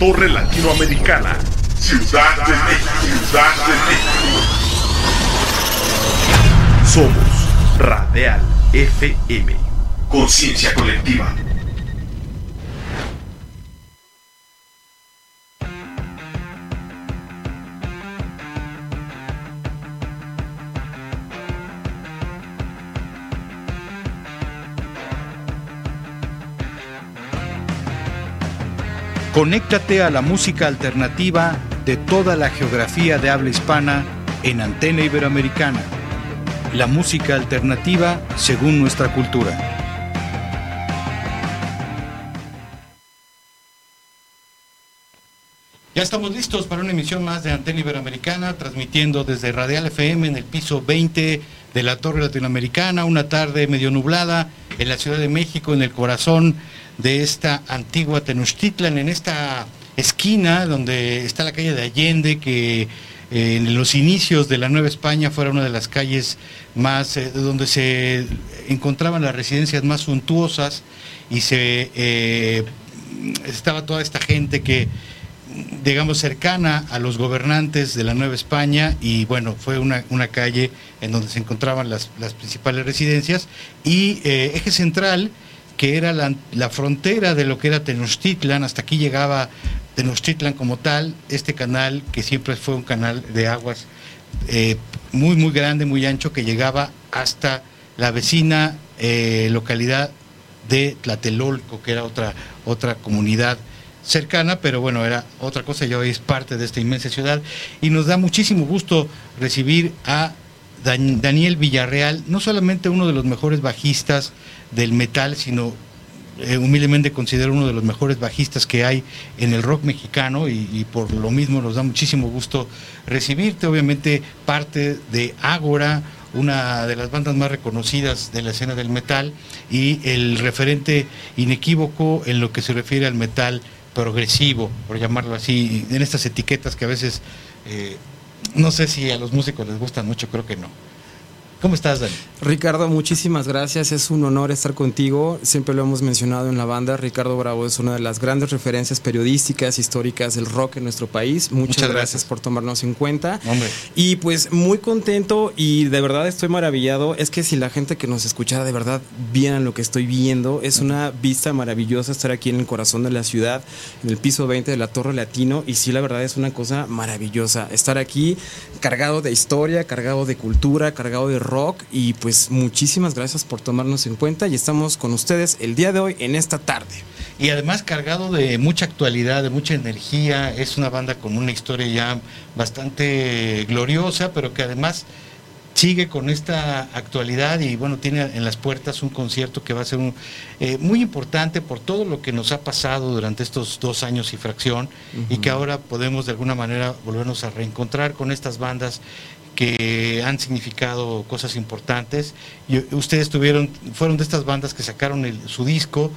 Torre Latinoamericana. Ciudad de México. Ciudad de México. Somos Radial FM. Conciencia colectiva. Conéctate a la música alternativa de toda la geografía de habla hispana en Antena Iberoamericana. La música alternativa según nuestra cultura. Ya estamos listos para una emisión más de Antena Iberoamericana, transmitiendo desde Radial FM en el piso 20 de la Torre Latinoamericana, una tarde medio nublada en la Ciudad de México, en el corazón de esta antigua Tenochtitlan, en esta esquina donde está la calle de Allende, que eh, en los inicios de la Nueva España fuera una de las calles más, eh, donde se encontraban las residencias más suntuosas y se eh, estaba toda esta gente que digamos, cercana a los gobernantes de la Nueva España y bueno, fue una, calle en donde se encontraban las, las principales residencias y eje central que era la, frontera de lo que era Tenochtitlan, hasta aquí llegaba Tenochtitlan como tal, este canal que siempre fue un canal de aguas eh, muy, muy grande, muy ancho, que llegaba hasta la vecina eh, localidad de Tlatelolco, que era otra, otra comunidad cercana, pero bueno, era otra cosa, ya hoy es parte de esta inmensa ciudad, y nos da muchísimo gusto recibir a Daniel Villarreal, no solamente uno de los mejores bajistas del metal, sino eh, humildemente considero uno de los mejores bajistas que hay en el rock mexicano y, por lo mismo nos da muchísimo gusto recibirte, obviamente parte de Ágora, una de las bandas más reconocidas de la escena del metal y el referente inequívoco en lo que se refiere al metal progresivo, por llamarlo así, en estas etiquetas que a veces eh, no sé si a los músicos les gustan mucho, creo que no. ¿Cómo estás, Dani? Ricardo, muchísimas gracias. Es un honor estar contigo. Siempre lo hemos mencionado en la banda. Ricardo Bravo es una de las grandes referencias periodísticas, históricas del rock en nuestro país. Muchas, gracias. por tomarnos en cuenta. Hombre. Y pues muy contento y de verdad estoy maravillado. Es que si la gente que nos escuchara de verdad vieran lo que estoy viendo, es una vista maravillosa estar aquí en el corazón de la ciudad, en el piso 20 de la Torre Latino. Y sí, la verdad es una cosa maravillosa. Estar aquí cargado de historia, cargado de cultura, cargado de rock y pues muchísimas gracias por tomarnos en cuenta y estamos con ustedes el día de hoy en esta tarde. Y además cargado de mucha actualidad, de mucha energía, es una banda con una historia ya bastante gloriosa, pero que además sigue con esta actualidad y bueno, tiene en las puertas un concierto que va a ser eh, muy importante por todo lo que nos ha pasado durante estos dos años y fracción y que ahora podemos de alguna manera volvernos a reencontrar con estas bandas que han significado cosas importantes. Y ustedes tuvieron, fueron de estas bandas que sacaron su disco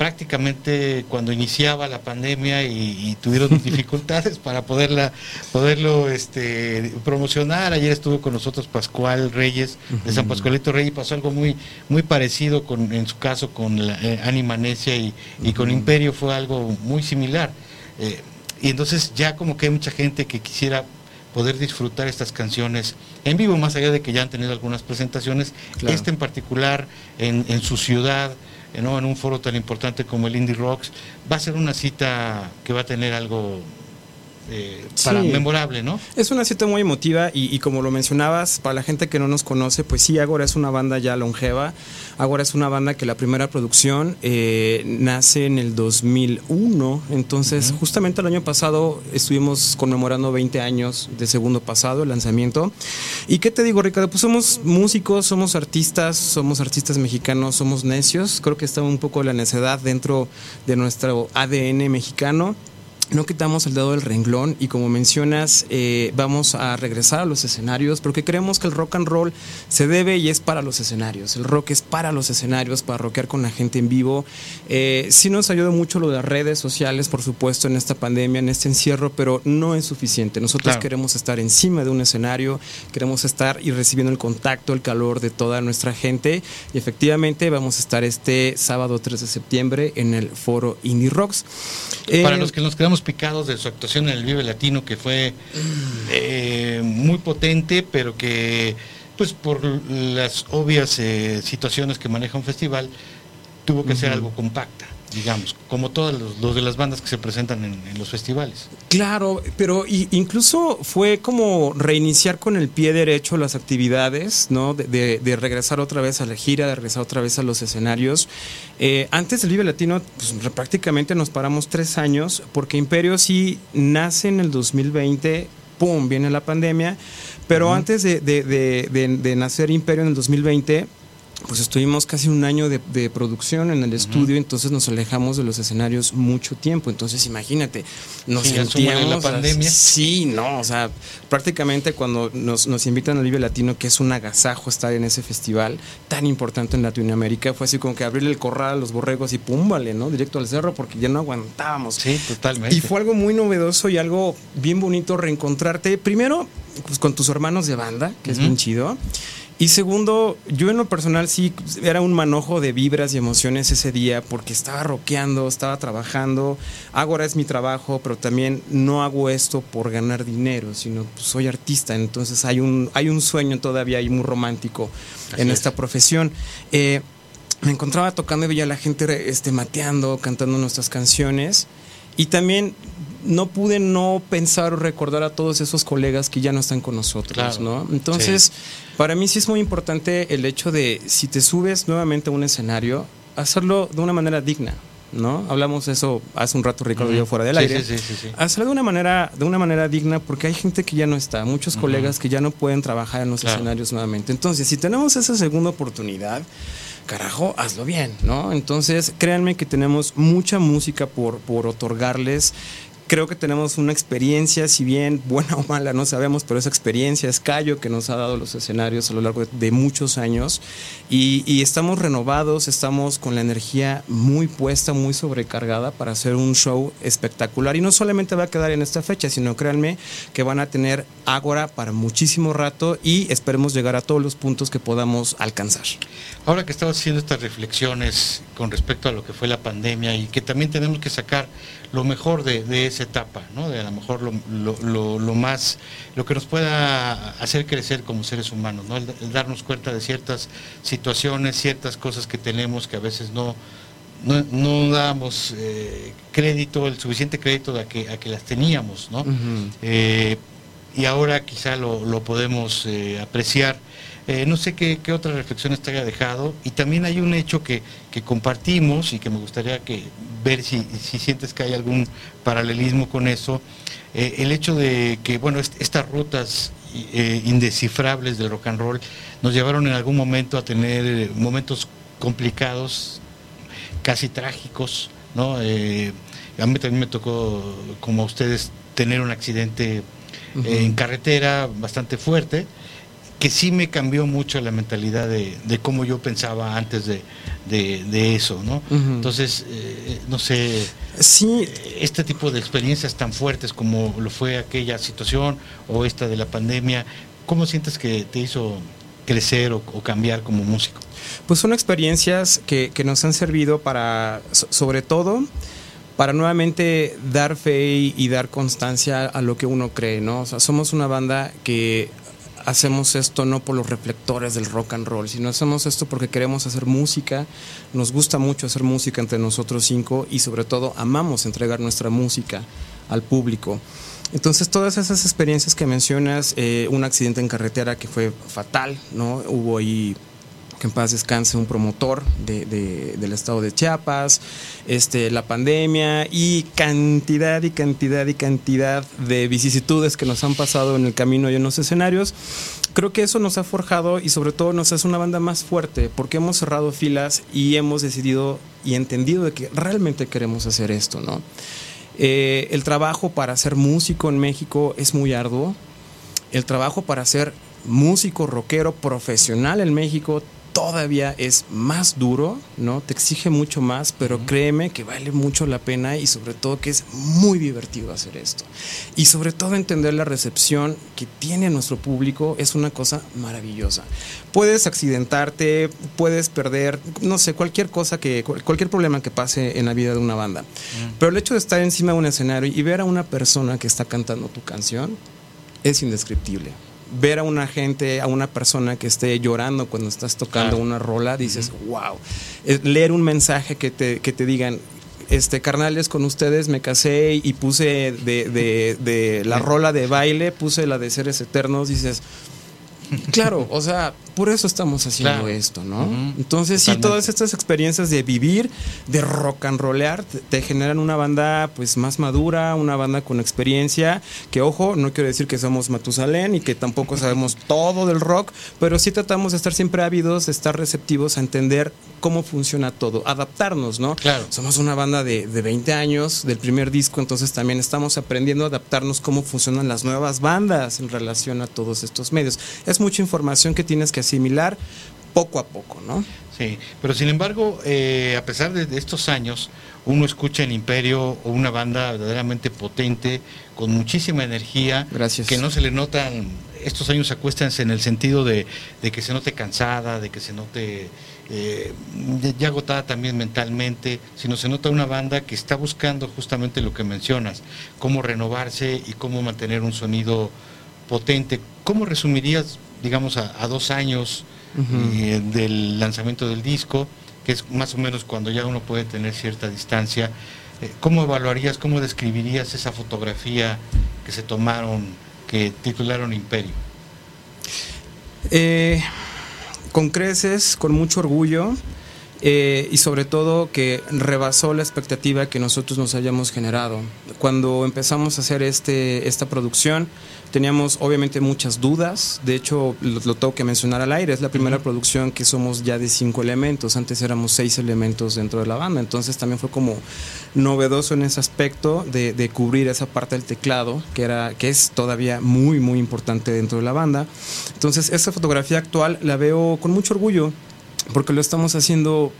prácticamente cuando iniciaba la pandemia y, tuvieron dificultades para poderla, poderlo este, promocionar. Ayer estuvo con nosotros Pascual Reyes de San Pascualito Reyes y pasó algo muy, muy parecido con, en su caso con la, eh, Anima Necia y, con Imperio fue algo muy similar. Eh, y entonces ya como que hay mucha gente que quisiera poder disfrutar estas canciones en vivo, más allá de que ya han tenido algunas presentaciones, este en particular en, en su ciudad, ¿no? en un foro tan importante como el Indie Rocks, va a ser una cita que va a tener algo eh, para memorable, ¿no? Es una cita muy emotiva y, como lo mencionabas, para la gente que no nos conoce, pues sí, Agora es una banda ya longeva. Agora es una banda que la primera producción eh, nace en el 2001, entonces justamente el año pasado estuvimos conmemorando 20 años de segundo pasado, el lanzamiento. ¿Y qué te digo, Ricardo? Pues somos músicos, somos artistas, somos artistas mexicanos, somos necios. Creo que está un poco la necedad dentro de nuestro ADN mexicano no quitamos el dedo del renglón y como mencionas, eh, vamos a regresar a los escenarios porque creemos que el rock and roll se debe y es para los escenarios. El rock es para los escenarios, para rockear con la gente en vivo. Eh, sí nos ayuda mucho lo de las redes sociales, por supuesto, en esta pandemia, en este encierro, pero no es suficiente. Nosotros queremos estar encima de un escenario, queremos estar y recibiendo el contacto, el calor de toda nuestra gente y efectivamente vamos a estar este sábado 3 de septiembre en el foro Indie Rocks. para eh, los que nos quedamos estamos picados de su actuación en el Vive Latino, que fue eh, muy potente, pero que, pues por las obvias eh, situaciones que maneja un festival, tuvo que ser algo compacta digamos, como todos los, de las bandas que se presentan en, los festivales. Claro, pero incluso fue como reiniciar con el pie derecho las actividades, ¿no? De, regresar otra vez a la gira, de regresar otra vez a los escenarios. Eh, antes del Vive Latino, pues, prácticamente nos paramos tres años, porque Imperio sí nace en el 2020, ¡pum! viene la pandemia, pero antes de, de nacer Imperio en el 2020, pues estuvimos casi un año de, producción en el estudio, entonces nos alejamos de los escenarios mucho tiempo. Entonces, imagínate, nos sí, sentíamos la pandemia. Sí, no, o sea, prácticamente cuando nos, nos invitan al Vive Latino, que es un agasajo estar en ese festival tan importante en Latinoamérica, fue así como que abrirle el corral a los borregos y pum, vale, ¿no? Directo al cerro porque ya no aguantábamos. Sí, totalmente. Y fue algo muy novedoso y algo bien bonito reencontrarte. Primero, pues con tus hermanos de banda, que es bien chido. Y segundo, yo en lo personal sí era un manojo de vibras y emociones ese día porque estaba rockeando, estaba trabajando. Ahora es mi trabajo, pero también no hago esto por ganar dinero, sino pues, soy artista. Entonces hay un, hay un sueño todavía ahí muy romántico en esta profesión. Eh, me encontraba tocando y veía a la gente este, mateando, cantando nuestras canciones. Y también no pude no pensar o recordar a todos esos colegas que ya no están con nosotros, ¿no? Entonces, para mí sí es muy importante el hecho de si te subes nuevamente a un escenario, hacerlo de una manera digna, ¿no? Hablamos de eso hace un rato Ricardo yo fuera del aire. Sí, sí, Hacerlo de una manera de una manera digna porque hay gente que ya no está, muchos colegas que ya no pueden trabajar en los escenarios nuevamente. Entonces, si tenemos esa segunda oportunidad, carajo, hazlo bien, ¿no? Entonces, créanme que tenemos mucha música por, por otorgarles creo que tenemos una experiencia, si bien buena o mala, no sabemos, pero esa experiencia es callo que nos ha dado los escenarios a lo largo de, muchos años y, estamos renovados, estamos con la energía muy puesta, muy sobrecargada para hacer un show espectacular y no solamente va a quedar en esta fecha, sino créanme que van a tener Ágora para muchísimo rato y esperemos llegar a todos los puntos que podamos alcanzar. Ahora que estamos haciendo estas reflexiones con respecto a lo que fue la pandemia y que también tenemos que sacar lo mejor de, esa etapa, ¿no? de a lo mejor lo, más, lo que nos pueda hacer crecer como seres humanos, ¿no? el, darnos cuenta de ciertas situaciones, ciertas cosas que tenemos que a veces no, no, damos eh, crédito, el suficiente crédito a que, a que las teníamos, ¿no? Eh, y ahora quizá lo, podemos eh, apreciar eh, no sé qué, otras reflexiones te haya dejado. Y también hay un hecho que, compartimos y que me gustaría que ver si, sientes que hay algún paralelismo con eso. Eh, el hecho de que, bueno, estas rutas eh, indescifrables del rock and roll nos llevaron en algún momento a tener momentos complicados, casi trágicos, ¿no? a mí también me tocó, como a ustedes, tener un accidente en carretera bastante fuerte que sí me cambió mucho la mentalidad de, cómo yo pensaba antes de, eso, ¿no? Entonces, eh, no sé, sí. este tipo de experiencias tan fuertes como lo fue aquella situación o esta de la pandemia, ¿cómo sientes que te hizo crecer o, cambiar como músico? Pues son experiencias que, que nos han servido para, sobre todo, para nuevamente dar fe y, dar constancia a lo que uno cree, ¿no? O sea, somos una banda que hacemos esto no por los reflectores del rock and roll, sino hacemos esto porque queremos hacer música, nos gusta mucho hacer música entre nosotros cinco y sobre todo amamos entregar nuestra música al público. Entonces todas esas experiencias que mencionas, eh, un accidente en carretera que fue fatal, ¿no? Hubo ahí que en paz descanse un promotor del estado de Chiapas, este, la pandemia y cantidad y cantidad y cantidad de vicisitudes que nos han pasado en el camino y en los escenarios. Creo que eso nos ha forjado y sobre todo nos hace una banda más fuerte porque hemos cerrado filas y hemos decidido y entendido de que realmente queremos hacer esto, ¿no? Eh, el trabajo para ser músico en México es muy arduo. El trabajo para ser músico rockero profesional en México todavía es más duro, ¿no? Te exige mucho más, pero créeme que vale mucho la pena y sobre todo que es muy divertido hacer esto. Y sobre todo entender la recepción que tiene nuestro público es una cosa maravillosa. Puedes accidentarte, puedes perder, no sé, cualquier cosa que, cualquier problema que pase en la vida de una banda. Pero el hecho de estar encima de un escenario y ver a una persona que está cantando tu canción es indescriptible ver a una gente, a una persona que esté llorando cuando estás tocando una rola, dices, wow. Leer un mensaje que te, que te digan, este, carnales, con ustedes me casé y puse de, de, de la rola de baile, puse la de seres eternos, dices, claro, o sea, por eso estamos haciendo esto, ¿no? Entonces, sí, todas estas experiencias de vivir, de rock and rollear, te, generan una banda pues más madura, una banda con experiencia, que ojo, no quiero decir que somos Matusalén y que tampoco sabemos todo del rock, pero sí tratamos de estar siempre ávidos, de estar receptivos a entender cómo funciona todo, adaptarnos, ¿no? Claro. Somos una banda de, de 20 años, del primer disco, entonces también estamos aprendiendo a adaptarnos cómo funcionan las nuevas bandas en relación a todos estos medios. Es mucha información que tienes que similar poco a poco, ¿no? Sí, pero sin embargo, eh, a pesar de, estos años, uno escucha el Imperio o una banda verdaderamente potente, con muchísima energía, Gracias. que no se le notan, estos años acuéstense en el sentido de, que se note cansada, de que se note eh, ya agotada también mentalmente, sino se nota una banda que está buscando justamente lo que mencionas, cómo renovarse y cómo mantener un sonido potente. ¿Cómo resumirías digamos, a, dos años eh, del lanzamiento del disco, que es más o menos cuando ya uno puede tener cierta distancia. Eh, ¿Cómo evaluarías, cómo describirías esa fotografía que se tomaron, que titularon Imperio? Eh, con creces, con mucho orgullo. y sobre todo que rebasó la expectativa que nosotros nos hayamos generado. Cuando empezamos a hacer este, esta producción, Teníamos obviamente muchas dudas, de hecho lo, tengo que mencionar al aire, es la primera producción que somos ya de cinco elementos, antes éramos seis elementos dentro de la banda, entonces también fue como novedoso en ese aspecto de, cubrir esa parte del teclado, que, era, que es todavía muy, muy importante dentro de la banda. Entonces esa fotografía actual la veo con mucho orgullo, porque lo estamos haciendo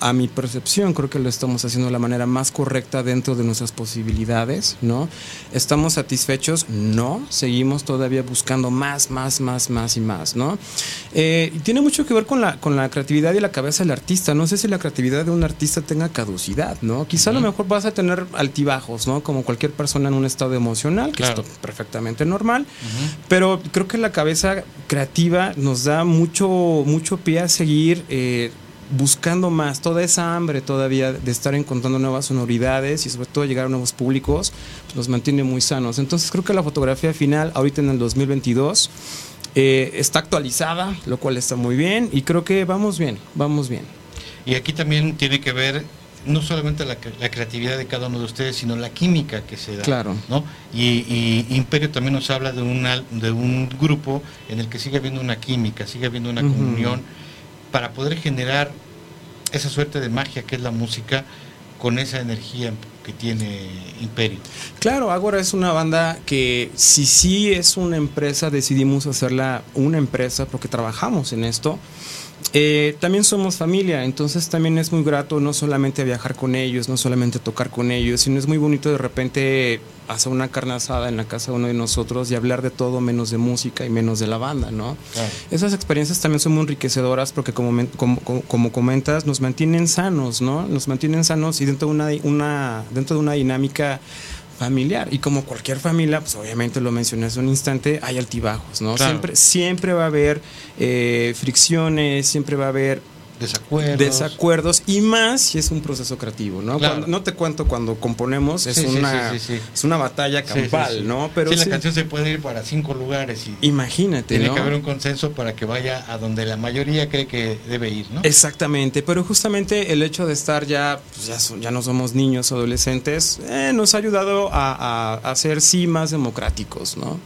a mi percepción, creo que lo estamos haciendo de la manera más correcta dentro de nuestras posibilidades, ¿no? ¿Estamos satisfechos? No, seguimos todavía buscando más, más, más, más y más, ¿no? Eh, tiene mucho que ver con la, con la creatividad y la cabeza del artista. No sé si la creatividad de un artista tenga caducidad, ¿no? Quizá a lo mejor vas a tener altibajos, ¿no? Como cualquier persona en un estado emocional, que es perfectamente normal, pero creo que la cabeza creativa nos da mucho, mucho pie a seguir. Eh, buscando más, toda esa hambre todavía de estar encontrando nuevas sonoridades y sobre todo llegar a nuevos públicos, pues nos mantiene muy sanos. Entonces creo que la fotografía final, ahorita en el 2022, eh, está actualizada, lo cual está muy bien y creo que vamos bien, vamos bien. Y aquí también tiene que ver no solamente la, creatividad de cada uno de ustedes, sino la química que se da. Claro. ¿no? Y, Imperio también nos habla de, una, de un grupo en el que sigue habiendo una química, sigue habiendo una comunión para poder generar esa suerte de magia que es la música con esa energía que tiene Imperio. Claro, Agora es una banda que si sí es una empresa, decidimos hacerla una empresa porque trabajamos en esto. Eh, también somos familia, entonces también es muy grato no solamente viajar con ellos, no solamente tocar con ellos, sino es muy bonito de repente hacer una carne asada en la casa de uno de nosotros y hablar de todo menos de música y menos de la banda, ¿no? Esas experiencias también son muy enriquecedoras porque como, como, comentas, nos mantienen sanos, ¿no? Nos mantienen sanos y dentro de una, una, dentro de una dinámica familiar. Y como cualquier familia, pues obviamente lo mencioné hace un instante, hay altibajos, ¿no? Siempre, siempre va a haber eh, fricciones, siempre va a haber desacuerdos. desacuerdos y más si es un proceso creativo, ¿no? no te cuento cuando componemos, es, una, es una batalla campal, ¿no? Pero la canción se puede ir para cinco lugares y imagínate, tiene que haber un consenso para que vaya a donde la mayoría cree que debe ir, ¿no? Exactamente, pero justamente el hecho de estar ya, pues ya, ya no somos niños, adolescentes, eh, nos ha ayudado a, a, ser sí más democráticos, ¿no?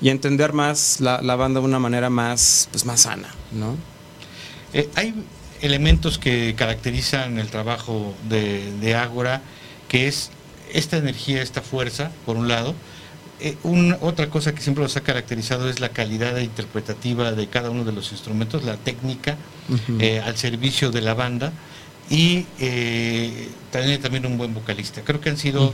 Y entender más la, la banda de una manera más, pues más sana, ¿no? Eh, hay elementos que caracterizan el trabajo de, de Ágora, que es esta energía, esta fuerza, por un lado, eh, otra cosa que siempre los ha caracterizado es la calidad interpretativa de cada uno de los instrumentos, la técnica eh, al servicio de la banda. Y eh, también, también un buen vocalista. Creo que han sido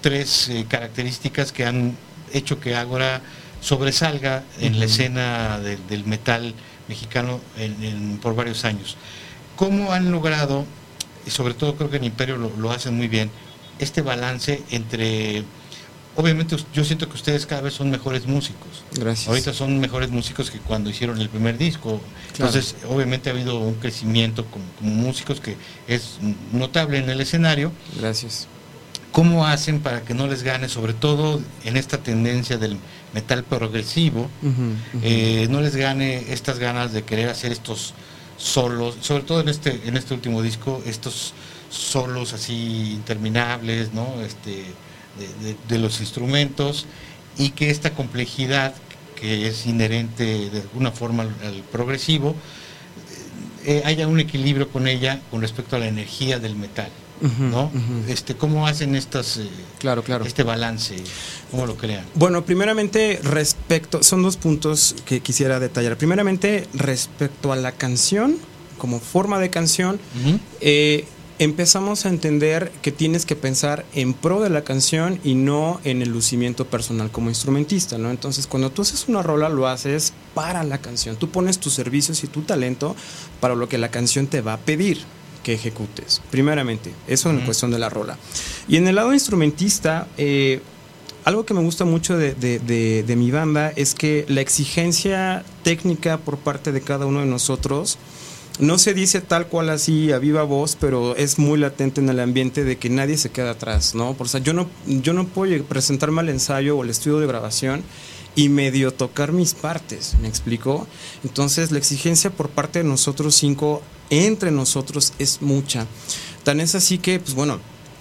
tres características que han hecho que Ágora sobresalga en la escena del metal mexicano por varios años. ¿Cómo han logrado, y sobre todo creo que en Imperio lo hacen muy bien, este balance entre obviamente yo siento que ustedes cada vez son mejores músicos. Gracias. Ahorita son mejores músicos que cuando hicieron el primer disco. Entonces, obviamente ha habido un crecimiento como, músicos que es notable en el escenario. Gracias. ¿Cómo hacen para que no les gane, sobre todo en esta tendencia del metal progresivo, eh, no les gane estas ganas de querer hacer estos solos, sobre todo en este, en este último disco, estos solos así interminables, ¿no? Este, de, los instrumentos y que esta complejidad que es inherente de alguna forma al, progresivo, eh, haya un equilibrio con ella con respecto a la energía del metal. ¿No? este, ¿Cómo hacen estas, eh, claro, claro. este balance? ¿Cómo lo crean? Bueno, primeramente respecto, son dos puntos que quisiera detallar. Primeramente, respecto a la canción, como forma de canción, empezamos a entender que tienes que pensar en pro de la canción y no en el lucimiento personal como instrumentista, ¿no? Entonces, cuando tú haces una rola, lo haces para la canción. Tú pones tus servicios y tu talento para lo que la canción te va a pedir que ejecutes. Primeramente, eso en cuestión de la rola. Y en el lado instrumentista, eh, algo que me gusta mucho de, de mi banda es que la exigencia técnica por parte de cada uno de nosotros, no se dice tal cual así a viva voz, pero es muy latente en el ambiente de que nadie se queda atrás, ¿no? Por, o yo no, yo no puedo presentarme al ensayo o al estudio de grabación y medio tocar mis partes, ¿me explico? Entonces la exigencia por parte de nosotros cinco, entre nosotros, es mucha. Tan es así que, pues bueno,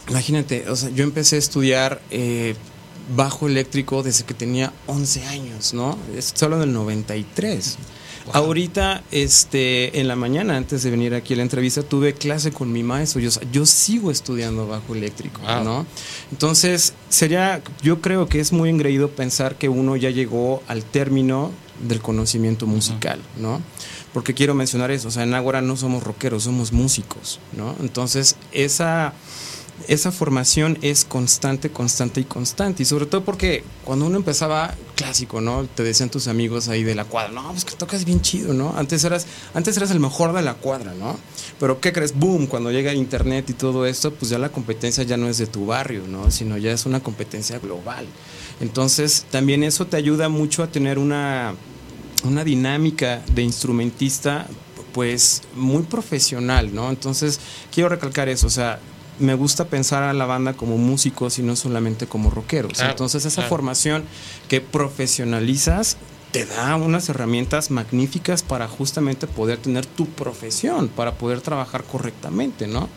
imagínate, o sea, yo empecé a estudiar... Eh, bajo eléctrico desde que tenía 11 años, ¿no? Es solo en el 93. Ahorita, este, en la mañana, antes de venir aquí a la entrevista, tuve clase con mi maestro. Yo, yo sigo estudiando bajo eléctrico, ¿no? Entonces, sería, yo creo que es muy engreído pensar que uno ya llegó al término del conocimiento musical, ¿no? Porque quiero mencionar eso, o sea, en Ágora no somos rockeros, somos músicos, ¿no? Entonces, esa esa formación es constante, constante y constante. Y sobre todo porque cuando uno empezaba clásico, ¿no? Te decían tus amigos ahí de la cuadra, no, pues que tocas bien chido, ¿no? Antes eras, antes eras el mejor de la cuadra, ¿no? Pero ¿qué crees? Boom, cuando llega internet y todo esto, pues ya la competencia ya no es de tu barrio, ¿no? Sino ya es una competencia global. Entonces, también eso te ayuda mucho a tener una, una dinámica de instrumentista pues muy profesional, ¿no? Entonces, quiero recalcar eso, o sea, me gusta pensar a la banda como músicos y no solamente como rockeros. Entonces esa formación que profesionalizas te da unas herramientas magníficas para justamente poder tener tu profesión, para poder trabajar correctamente, ¿no?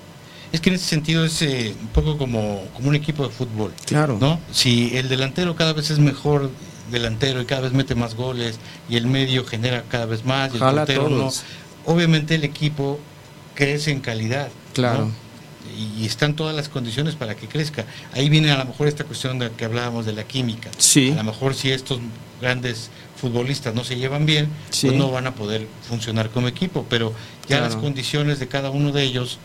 Es que en ese sentido es eh, un poco como, como un equipo de fútbol. Claro. ¿no? Si el delantero cada vez es mejor delantero y cada vez mete más goles y el medio genera cada vez más y el portero no, obviamente el equipo crece en calidad. Claro y están todas las condiciones para que crezca. Ahí viene a lo mejor esta cuestión de que hablábamos de la química. Sí. A lo mejor si estos grandes futbolistas no se llevan bien, pues no van a poder funcionar como equipo, pero ya las condiciones de cada uno de ellos,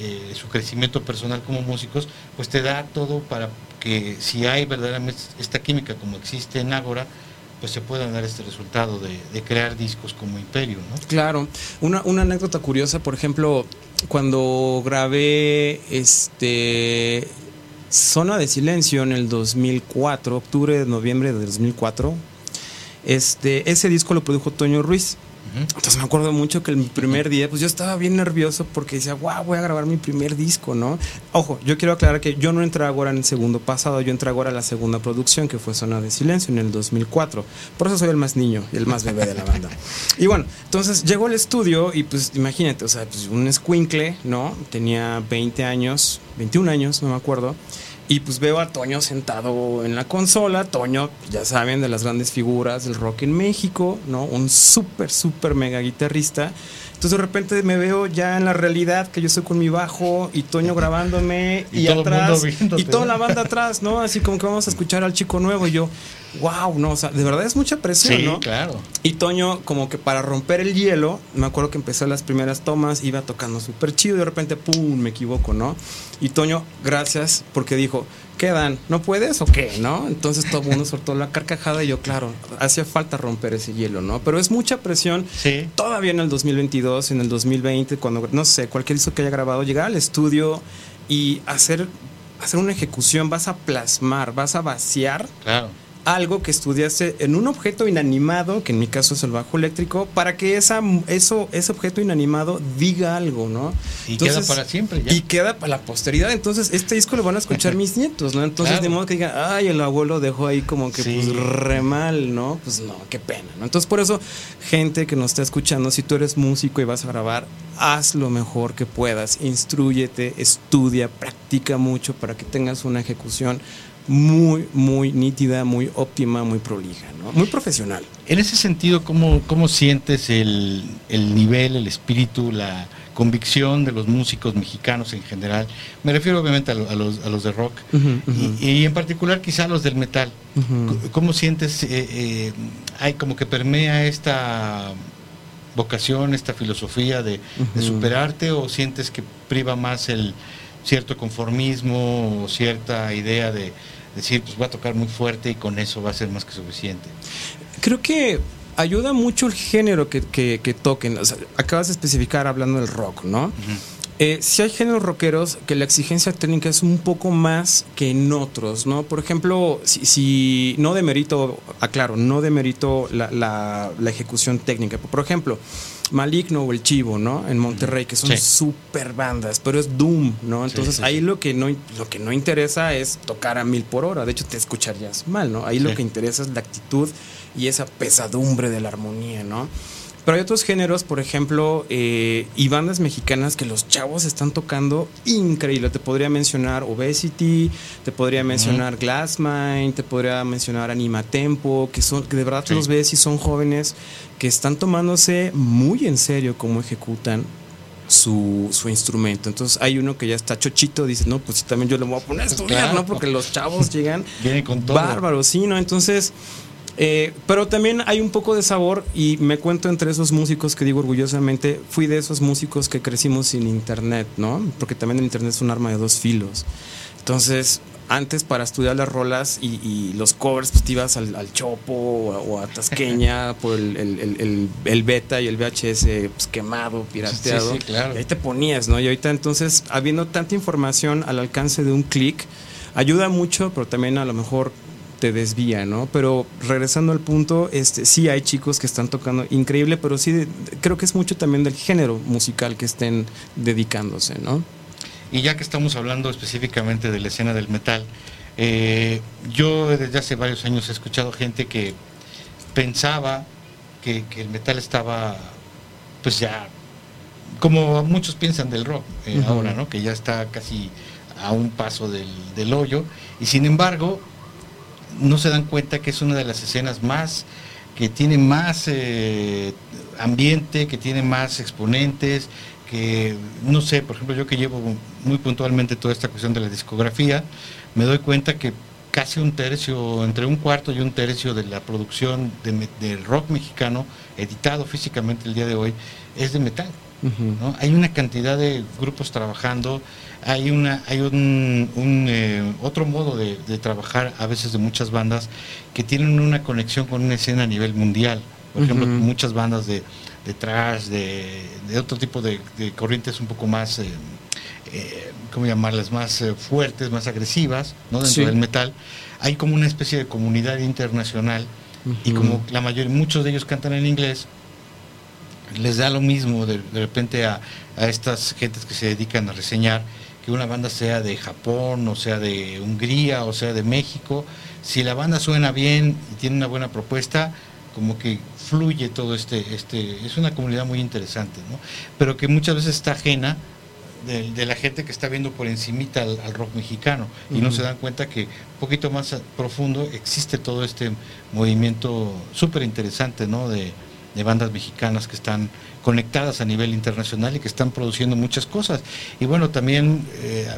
eh, su crecimiento personal como músicos, pues te da todo para que si hay verdaderamente esta química como existe en Ágora, pues se puedan dar este resultado de, crear discos como Imperio, ¿no? Claro. Una, una anécdota curiosa, por ejemplo, cuando grabé este Zona de Silencio en el 2004, octubre, noviembre de 2004, este, ese disco lo produjo Toño Ruiz. Entonces me acuerdo mucho que el primer día, pues yo estaba bien nervioso porque decía, wow, voy a grabar mi primer disco, ¿no? Ojo, yo quiero aclarar que yo no entré ahora en el segundo pasado, yo entré ahora a la segunda producción que fue Zona de Silencio en el 2004. Por eso soy el más niño y el más bebé de la banda. Y bueno, entonces llegó al estudio y pues imagínate, o sea, pues un squinkle, ¿no? Tenía 20 años, 21 años, no me acuerdo. Y pues veo a Toño sentado en la consola. Toño, ya saben, de las grandes figuras del rock en México, ¿no? Un súper, súper mega guitarrista. Entonces de repente me veo ya en la realidad que yo estoy con mi bajo y Toño grabándome y, atrás y toda la banda atrás, ¿no? Así como que vamos a escuchar al chico nuevo y yo, wow, no, o sea, de verdad es mucha presión, sí, ¿no? claro. Y Toño, como que para romper el hielo, me acuerdo que empecé las primeras tomas, iba tocando súper chido y de repente, ¡pum!, me equivoco, ¿no? Y Toño, gracias, porque dijo, ¿qué ¿No puedes o qué? ¿No? Entonces todo el mundo soltó la carcajada y yo, claro, hacía falta romper ese hielo, ¿no? Pero es mucha presión. Sí. Todavía en el 2022, en el 2020, cuando, no sé, cualquier disco que haya grabado, llegar al estudio y hacer, hacer una ejecución, vas a plasmar, vas a vaciar. Claro algo que estudiase en un objeto inanimado, que en mi caso es el bajo eléctrico, para que esa, eso, ese objeto inanimado diga algo, ¿no? Y queda para siempre Y queda para la posteridad. Entonces, este disco lo van a escuchar mis nietos, ¿no? Entonces, de modo que digan, ay, el abuelo dejó ahí como que pues re mal, ¿no? Pues no, qué pena, ¿no? Entonces, por eso, gente que nos está escuchando, si tú eres músico y vas a grabar, haz lo mejor que puedas, instruyete, estudia, practica mucho para que tengas una ejecución muy, muy nítida, muy óptima, muy prolija, ¿no? muy profesional. En ese sentido, ¿cómo, cómo sientes el, el, nivel, el espíritu, la convicción de los músicos mexicanos en general? Me refiero obviamente a, los, a los, de rock Y, en particular quizá a los del metal. ¿Cómo sientes, eh, eh, hay como que permea esta vocación, esta filosofía de, de superarte o sientes que priva más el cierto conformismo o cierta idea de decir, pues va a tocar muy fuerte y con eso va a ser más que suficiente. Creo que ayuda mucho el género que, que, toquen. acabas de especificar hablando del rock, ¿no? Eh, si hay géneros rockeros que la exigencia técnica es un poco más que en otros, ¿no? Por ejemplo, si, si no demerito, aclaro, no demerito la, la, la ejecución técnica. Por ejemplo, Maligno o El Chivo, ¿no? En Monterrey, que son super bandas, pero es Doom, ¿no? Entonces ahí lo que no lo que no interesa es tocar a mil por hora. De hecho, te escucharías mal, ¿no? Ahí lo que interesa es la actitud y esa pesadumbre de la armonía, ¿no? Pero hay otros géneros, por ejemplo, eh, y bandas mexicanas que los chavos están tocando increíble. Te podría mencionar Obesity, te podría mencionar Glassmind, te podría mencionar Anima Tempo, que son que de verdad los ves y son jóvenes que están tomándose muy en serio cómo ejecutan su, su, instrumento. Entonces hay uno que ya está chochito, dice, no, pues también yo le voy a poner a estudiar, ¿no? Porque los chavos llegan con bárbaros, sí, ¿no? Entonces eh, pero también hay un poco de sabor y me cuento entre esos músicos que digo orgullosamente, fui de esos músicos que crecimos sin internet, ¿no? Porque también el internet es un arma de dos filos. Entonces, antes para estudiar las rolas y, los covers, pues te ibas al, Chopo o, a Tasqueña por el, beta y el VHS pues, quemado, pirateado. Sí, claro. Y ahí te ponías, ¿no? Y ahorita entonces, habiendo tanta información al alcance de un clic, ayuda mucho, pero también a lo mejor te desvía, ¿no? Pero regresando al punto, este, sí hay chicos que están tocando increíble, pero sí creo que es mucho también del género musical que estén dedicándose, ¿no? Y ya que estamos hablando específicamente de la escena del metal, eh, yo desde hace varios años he escuchado gente que pensaba que, el metal estaba, pues ya, como muchos piensan del rock eh, ahora, ¿no? Que ya está casi a un paso del, del hoyo, y sin embargo, no se dan cuenta que es una de las escenas más que tiene más eh, ambiente, que tiene más exponentes, que no sé, por ejemplo, yo que llevo muy puntualmente toda esta cuestión de la discografía, me doy cuenta que casi un tercio, entre un cuarto y un tercio de la producción de, rock mexicano, editado físicamente el día de hoy, es de metal. Hay una cantidad de grupos trabajando, hay una hay un, eh, otro modo de, trabajar a veces de muchas bandas que tienen una conexión con una escena a nivel mundial. Por ejemplo muchas bandas de, de trash de, otro tipo de, corrientes un poco más eh, eh, cómo llamarlas más fuertes más agresivas no dentro del metal. Hay como una especie de comunidad internacional y como la mayoría muchos de ellos cantan en inglés les da lo mismo de, repente a, a estas gentes que se dedican a reseñar que una banda sea de Japón, o sea de Hungría, o sea de México, si la banda suena bien y tiene una buena propuesta, como que fluye todo este, este, es una comunidad muy interesante, ¿no? Pero que muchas veces está ajena de, la gente que está viendo por encimita al, rock mexicano y no se dan cuenta que un poquito más profundo existe todo este movimiento súper interesante, ¿no? De, de bandas mexicanas que están conectadas a nivel internacional y que están produciendo muchas cosas. Y bueno, también eh,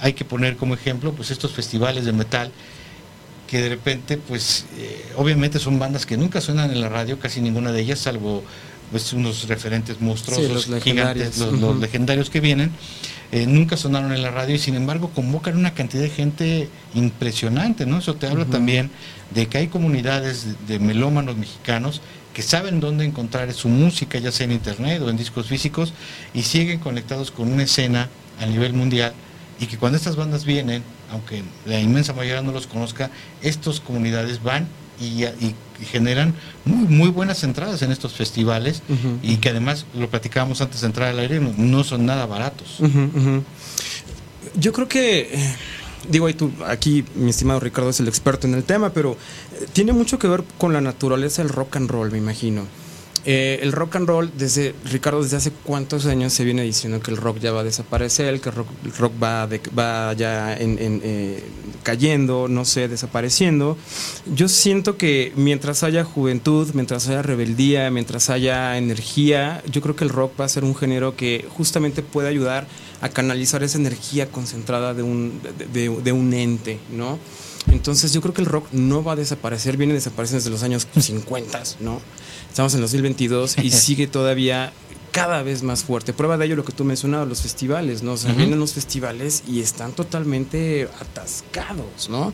hay que poner como ejemplo pues estos festivales de metal que de repente pues eh, obviamente son bandas que nunca suenan en la radio, casi ninguna de ellas, salvo pues unos referentes monstruosos, los gigantes, los, legendarios que vienen, eh, nunca sonaron en la radio y sin embargo convocan una cantidad de gente impresionante, ¿no? Eso te habla también de que hay comunidades de, de melómanos mexicanos que saben dónde encontrar su música, ya sea en internet o en discos físicos, y siguen conectados con una escena a nivel mundial, y que cuando estas bandas vienen, aunque la inmensa mayoría no los conozca, estas comunidades van y, generan muy, muy buenas entradas en estos festivales, y que además, lo platicábamos antes de entrar al aire, no, son nada baratos. Yo creo que, eh, digo, y tú, aquí mi estimado Ricardo es el experto en el tema, pero eh, tiene mucho que ver con la naturaleza del rock and roll, me imagino. Eh, el rock and roll, desde Ricardo, desde hace cuántos años se viene diciendo que el rock ya va a desaparecer, que el rock, rock va, va ya en- en, eh, cayendo, no sé, desapareciendo. Yo siento que mientras haya juventud, mientras haya rebeldía, mientras haya energía, yo creo que el rock va a ser un género que justamente puede ayudar canalizar esa energía concentrada de un, de, de- de un ente, ¿no? Entonces yo creo que el rock no va a desaparecer, viene desapareciendo desde los años 50, ¿no? Estamos en 2022 y sigue todavía cada vez más fuerte. Prueba de ello lo que tú mencionabas, los festivales, ¿no? O sea, vienen los festivales y están totalmente atascados, ¿no?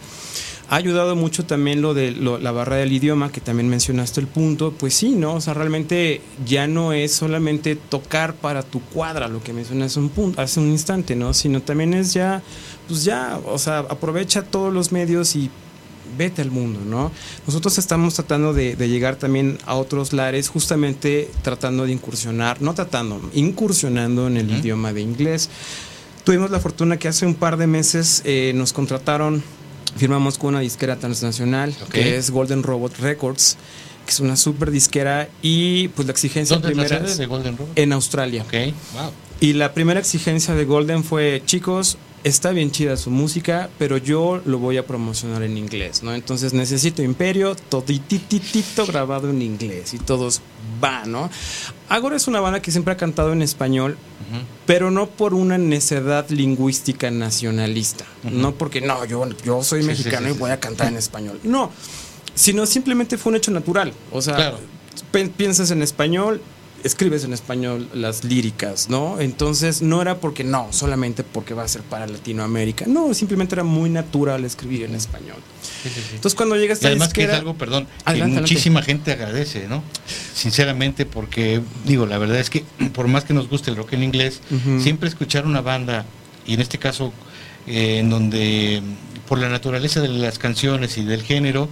Ha ayudado mucho también lo de lo- la barra del idioma, que también mencionaste el punto. Pues sí, ¿no? O sea, realmente ya no es solamente tocar para tu cuadra, lo que mencionas un punto, hace un instante, ¿no? Sino también es ya, pues ya, o sea, aprovecha todos los medios y vete al mundo, ¿no? Nosotros estamos tratando de, de llegar también a otros lares, justamente tratando de incursionar, no tratando, incursionando en el idioma de inglés. Tuvimos la fortuna que hace un par de meses eh, nos contrataron, firmamos con una disquera transnacional, que es Golden Robot Records, que es una super disquera y pues la exigencia ¿Dónde es la primera sede de Golden en Australia. Ok, wow. Y la primera exigencia de Golden fue, chicos, está bien chida su música, pero yo lo voy a promocionar en inglés, ¿no? Entonces necesito Imperio, todititito grabado en inglés y todos va, ¿no? Agora es una banda que siempre ha cantado en español, pero no por una necedad lingüística nacionalista, no porque no, yo, yo soy Sí, mexicano sí, y voy a cantar en español, no, sino simplemente fue un hecho natural, o sea, Claro. piensas en español, escribes en español las líricas, ¿no? Entonces no era porque no, solamente porque va a ser para Latinoamérica, no, simplemente era muy natural escribir en español. Sí, sí, sí. Entonces cuando llega Y esta además que es algo, perdón, Adelante, que muchísima gente agradece, ¿no? Sinceramente, porque, digo, la verdad es que por más que nos guste el rock en inglés, siempre escuchar una banda, y en este caso, eh, en donde por la naturaleza de las canciones y del género,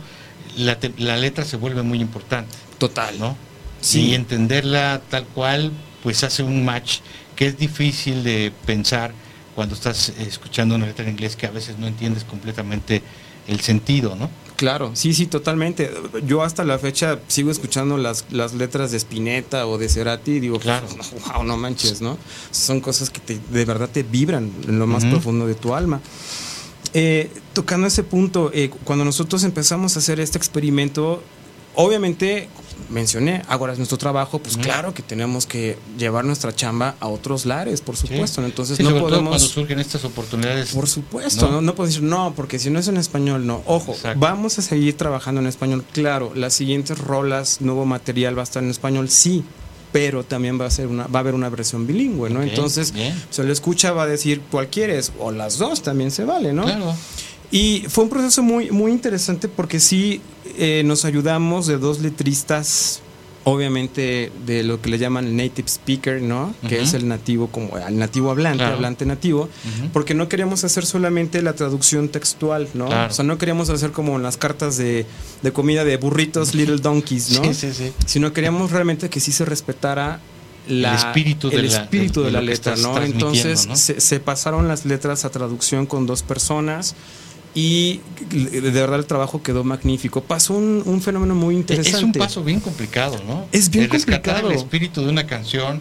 la, te- la letra se vuelve muy importante, total, ¿no? Sí. Y entenderla tal cual, pues hace un match que es difícil de pensar cuando estás escuchando una letra en inglés que a veces no entiendes completamente el sentido, ¿no? Claro, sí, sí, totalmente. Yo hasta la fecha sigo escuchando las, las letras de Spinetta o de Cerati y digo, Claro. wow, no manches, ¿no? Son cosas que te- de verdad te vibran en lo más Ujú. profundo de tu alma. Eh, tocando ese punto, eh, cuando nosotros empezamos a hacer este experimento, obviamente mencioné, ahora es nuestro trabajo, pues claro que tenemos que llevar nuestra chamba a otros lares, por supuesto. Entonces Sí, no sobre todo podemos... cuando surgen estas oportunidades. Por supuesto, ¿no? no, no, puedo decir no, porque si no es en español, no. Ojo, Exacto. vamos a seguir trabajando en español. Claro, las siguientes rolas, nuevo material va a estar en español, sí, pero también va a ser una, va a haber una versión bilingüe, ¿no? Entonces, bien. se lo escucha, va a decir cuál quieres, o las dos también se vale, ¿no? Claro. Y fue un proceso muy, muy interesante porque sí eh, nos ayudamos de dos letristas, obviamente de lo que le llaman el native speaker, ¿no? Que es el nativo, como el nativo hablante, Claro. hablante nativo, porque no queríamos hacer solamente la traducción textual, ¿no? Claro. O sea, no queríamos hacer como las cartas de, de comida de burritos, little donkeys, ¿no? Sí, sí, sí. Sino queríamos realmente que sí se respetara la- El espíritu de el la- espíritu de- de de la lo que letra, ¿no? Entonces ¿no? Se, se pasaron las letras a traducción con dos personas y de verdad el trabajo quedó magnífico. Pasó un, un fenómeno muy interesante. Es un paso bien complicado, ¿no? Es bien El rescatar complicado. el espíritu de una canción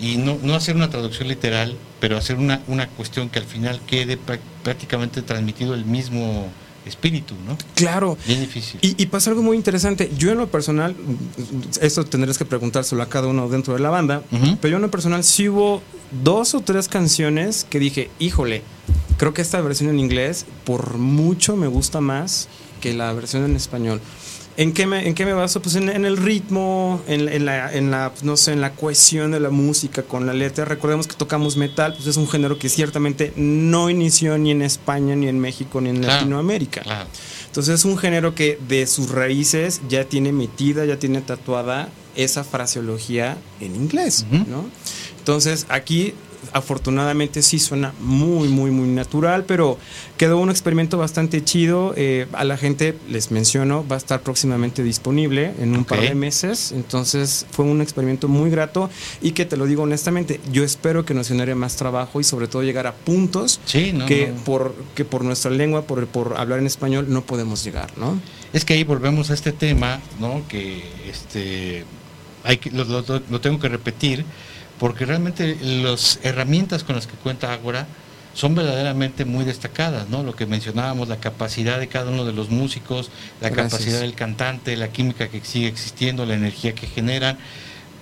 y no, no hacer una traducción literal, pero hacer una, una cuestión que al final quede prá- prácticamente transmitido el mismo espíritu, ¿no? Claro. Bien difícil. Y, y pasa algo muy interesante. Yo en lo personal, esto tendrás que preguntárselo a cada uno dentro de la banda, pero yo en lo personal sí hubo dos o tres canciones que dije, híjole, creo que esta versión en inglés por mucho me gusta más que la versión en español. ¿En qué me, en qué me baso? Pues en, en el ritmo, en, en la, en la, pues, no sé, en la cohesión de la música con la letra. Recordemos que tocamos metal, pues es un género que ciertamente no inició ni en España, ni en México, ni en Claro. Latinoamérica. Claro. Entonces es un género que de sus raíces ya tiene metida, ya tiene tatuada esa fraseología en inglés. ¿no? Entonces aquí afortunadamente sí suena muy, muy, muy natural, pero quedó un experimento bastante chido. Eh, a la gente, les menciono, va a estar próximamente disponible en un par de meses. Entonces fue un experimento muy grato y que te lo digo honestamente, yo espero que nos genere más trabajo y sobre todo llegar a puntos Sí, no, que, no. Por, que por nuestra lengua, por, por hablar en español, no podemos llegar, ¿no? Es que ahí volvemos a este tema, ¿no? Que este hay que lo, lo- lo tengo que repetir porque realmente las herramientas con las que cuenta Ágora son verdaderamente muy destacadas, ¿no? Lo que mencionábamos, la capacidad de cada uno de los músicos, la Gracias. capacidad del cantante, la química que sigue existiendo, la energía que generan,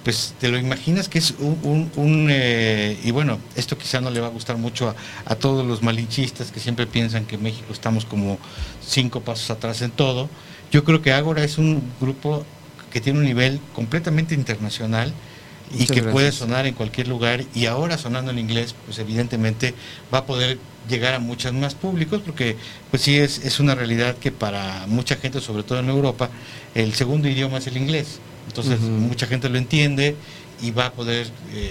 pues te lo imaginas que es un, un- un, eh, y bueno, esto quizá no le va a gustar mucho a, a todos los malinchistas que siempre piensan que en México estamos como cinco pasos atrás en todo. Yo creo que Ágora es un grupo que tiene un nivel completamente internacional y Muchas que puede sonar en cualquier lugar y ahora sonando en inglés, pues evidentemente va a poder llegar a muchos más públicos porque pues sí es, es una realidad que para mucha gente, sobre todo en Europa, el segundo idioma es el inglés. Entonces mucha gente lo entiende y va a poder eh,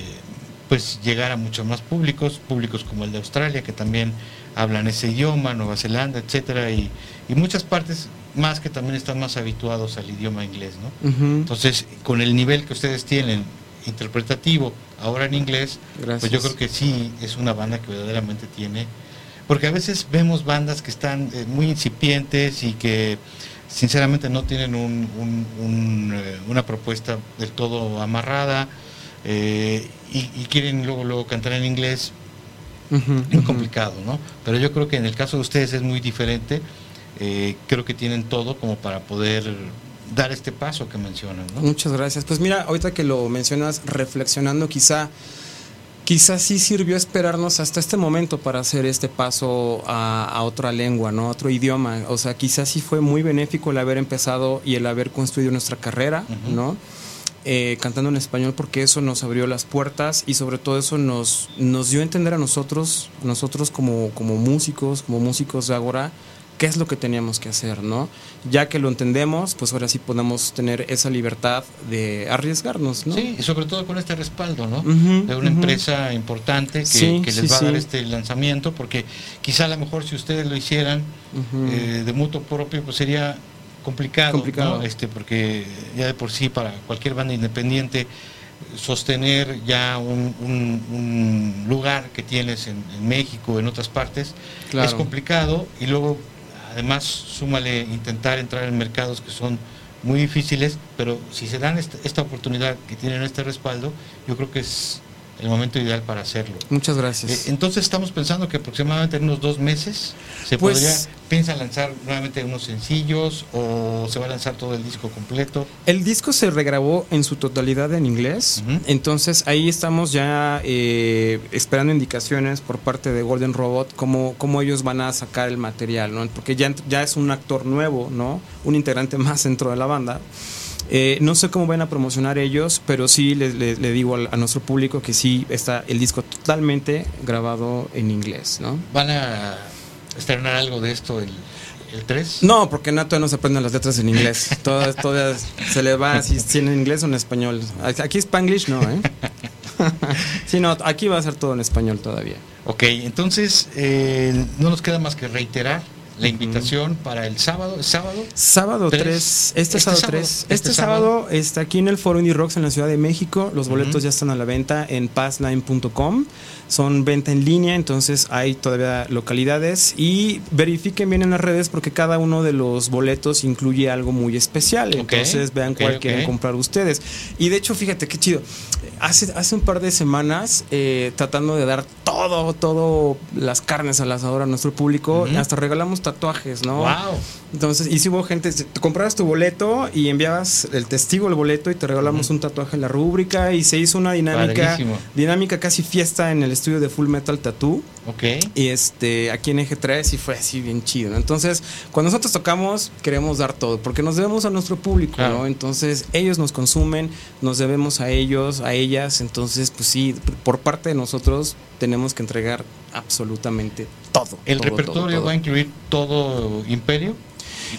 pues llegar a muchos más públicos, públicos como el de Australia que también hablan ese idioma, Nueva Zelanda, etcétera y, y muchas partes más que también están más habituados al idioma inglés, ¿no? Entonces, con el nivel que ustedes tienen interpretativo ahora en inglés, Gracias. pues yo creo que sí es una banda que verdaderamente tiene, porque a veces vemos bandas que están eh, muy incipientes y que sinceramente no tienen un- un- un, eh, una propuesta del todo amarrada eh, y, y quieren luego, luego cantar en inglés, Ujú, muy complicado, ¿no? Pero yo creo que en el caso de ustedes es muy diferente, eh, creo que tienen todo como para poder dar este paso que mencionan, ¿no? Muchas gracias. Pues mira, ahorita que lo mencionas, reflexionando, quizá, quizá sí sirvió esperarnos hasta este momento para hacer este paso a, a otra lengua, ¿no? A otro idioma. O sea, quizás sí fue muy benéfico el haber empezado y el haber construido nuestra carrera. ¿no? Eh, cantando en español porque eso nos abrió las puertas y sobre todo eso nos, nos dio a entender a nosotros, nosotros como, como músicos, como músicos de Agora, qué es lo que teníamos que hacer, ¿no? Ya que lo entendemos, pues ahora sí podemos tener esa libertad de arriesgarnos, ¿no? Sí, y sobre todo con este respaldo, ¿no? De una empresa importante que, Sí, que les sí, va a dar sí. este lanzamiento, porque quizá a lo mejor si ustedes lo hicieran eh, de mutuo propio, pues sería complicado, Complicado. ¿no? Este, porque ya de por sí para cualquier banda independiente sostener ya un, un- un lugar que tienes en, en México, en otras partes, Claro. es complicado y luego además súmale intentar entrar en mercados que son muy difíciles, pero si se dan esta, oportunidad que tienen este respaldo, yo creo que es el momento ideal para hacerlo. Muchas Eh, gracias. entonces estamos pensando que aproximadamente en unos dos meses se Pues- podría, piensa lanzar nuevamente unos sencillos o se va a lanzar todo el disco completo. El disco se regrabó en su totalidad en inglés, Ujú. entonces ahí estamos ya eh, esperando indicaciones por parte de Golden Robot cómo, cómo ellos van a sacar el material, ¿no? Porque ya, ya es un actor nuevo, ¿no? Un integrante más dentro de la banda. Eh, no sé cómo van a promocionar ellos, pero sí le, le- le digo a, nuestro público que sí está el disco totalmente grabado en inglés, ¿no? ¿Van a estrenar algo de esto el, el 3? No, porque Nato no se aprenden las letras en inglés. Todas, todas se le va si, si en inglés o en español. Aquí Spanglish no, ¿eh? sí, no, aquí va a ser todo en español todavía. Ok, entonces eh, no nos queda más que reiterar la invitación para el sábado. ¿Es sábado? Sábado Tres. 3, este, Este sábado sábado. 3. Este Este, sábado. sábado está aquí en el Foro Indie Rocks en la Ciudad de México. Los boletos ya están a la venta en passline.com. Son venta en línea, entonces hay todavía localidades. Y verifiquen bien en las redes porque cada uno de los boletos incluye algo muy especial. Entonces vean cuál quieren comprar ustedes. Y de hecho, fíjate qué chido. Hace, hace un par de semanas eh, tratando de dar todo, todo las carnes al asador a nuestro público. Hasta regalamos tatuajes, ¿no? Wow. Entonces, y si hubo gente, te comprabas tu boleto y enviabas el testigo el boleto y te regalamos un tatuaje en la rúbrica y se hizo una dinámica, Padrísimo. dinámica casi fiesta en el estudio de Full Metal Tattoo Ok. y este aquí en Eje 3 y fue así bien chido. ¿no? Entonces, cuando nosotros tocamos, queremos dar todo, porque nos debemos a nuestro público, Claro. ¿no? Entonces, ellos nos consumen, nos debemos a ellos, a ellas, entonces, pues sí, por parte de nosotros tenemos que entregar absolutamente todo. El todo, repertorio todo, todo. va a incluir todo Imperio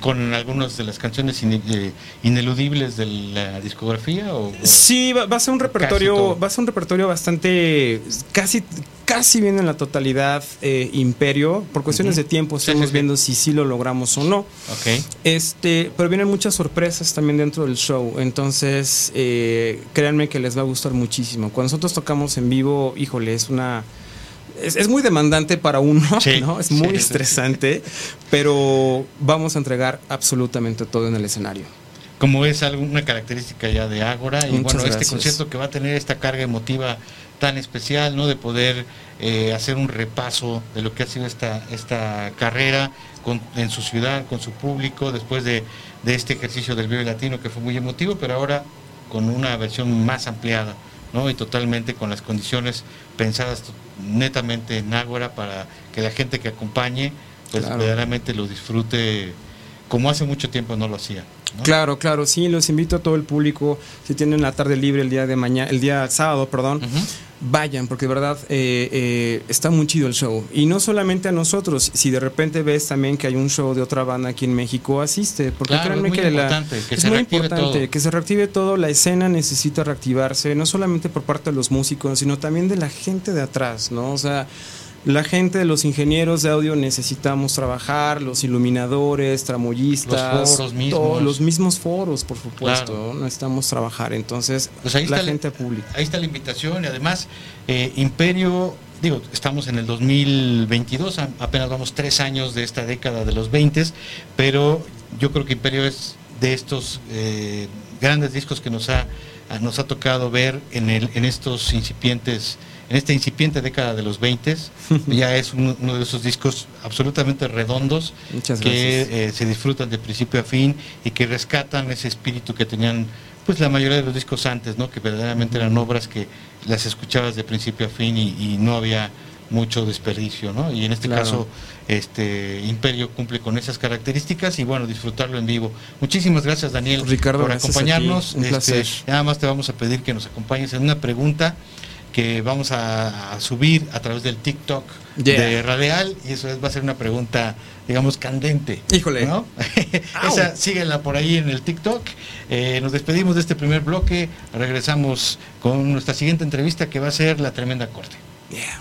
con algunas de las canciones ine- ineludibles de la discografía o, Sí, va, va a ser un repertorio, va a ser un repertorio bastante, casi, casi viene en la totalidad eh, Imperio. Por cuestiones de tiempo estamos sí, sí. viendo si sí lo logramos o no. Ok. Este, pero vienen muchas sorpresas también dentro del show. Entonces, eh, créanme que les va a gustar muchísimo. Cuando nosotros tocamos en vivo, híjole, es una. Es, es muy demandante para uno, Sí, ¿no? Es muy estresante, pero vamos a entregar absolutamente todo en el escenario. como es alguna característica ya de Ágora y bueno este concierto que va a tener esta carga emotiva tan especial no de poder eh, hacer un repaso de lo que ha sido esta esta carrera con- en su ciudad con su público después de, de este ejercicio del Vive Latino que fue muy emotivo pero ahora con una versión más ampliada ¿no? y totalmente con las condiciones pensadas netamente en Ágora para que la gente que acompañe pues Claro. verdaderamente lo disfrute como hace mucho tiempo no lo hacía ¿no? Claro, claro, sí, los invito a todo el público. Si tienen la tarde libre el día de mañana, el día sábado, perdón. Vayan, porque de verdad eh, eh, está muy chido el show. Y no solamente a nosotros, si de repente ves también que hay un show de otra banda aquí en México, asiste, porque Claro, créanme es que la- que es muy importante todo. que se reactive todo. La escena necesita reactivarse, no solamente por parte de los músicos, sino también de la gente de atrás, ¿no? O sea. La gente de los ingenieros de audio necesitamos trabajar, los iluminadores, tramoyistas, Los foros mismos. los mismos foros, por supuesto, Claro. ¿no? necesitamos trabajar. Entonces, Pues ahí la está, gente pública. ahí está la invitación y además eh, Imperio, digo, estamos en el 2022, a- apenas vamos tres años de esta década de los 20, pero yo creo que Imperio es de estos eh, grandes discos que nos ha, nos ha tocado ver en, el, en estos incipientes, en esta incipiente década de los 20, ya es uno, uno de esos discos absolutamente redondos que eh, se disfrutan de principio a fin y que rescatan ese espíritu que tenían pues la mayoría de los discos antes, ¿no? Que verdaderamente eran obras que las escuchabas de principio a fin y, y no había mucho desperdicio, ¿no? Y en este Claro. caso, este Imperio cumple con esas características y bueno, disfrutarlo en vivo. Muchísimas gracias, Daniel, Ricardo, por acompañarnos. Un Este, placer. nada más te vamos a pedir que nos acompañes en una pregunta que vamos a, a subir a través del TikTok Yeah. de Radial y eso es, va a ser una pregunta, digamos, candente. Híjole. ¿no? Esa, síguela por ahí en el TikTok. Eh, nos despedimos de este primer bloque. Regresamos con nuestra siguiente entrevista que va a ser la tremenda corte. Yeah.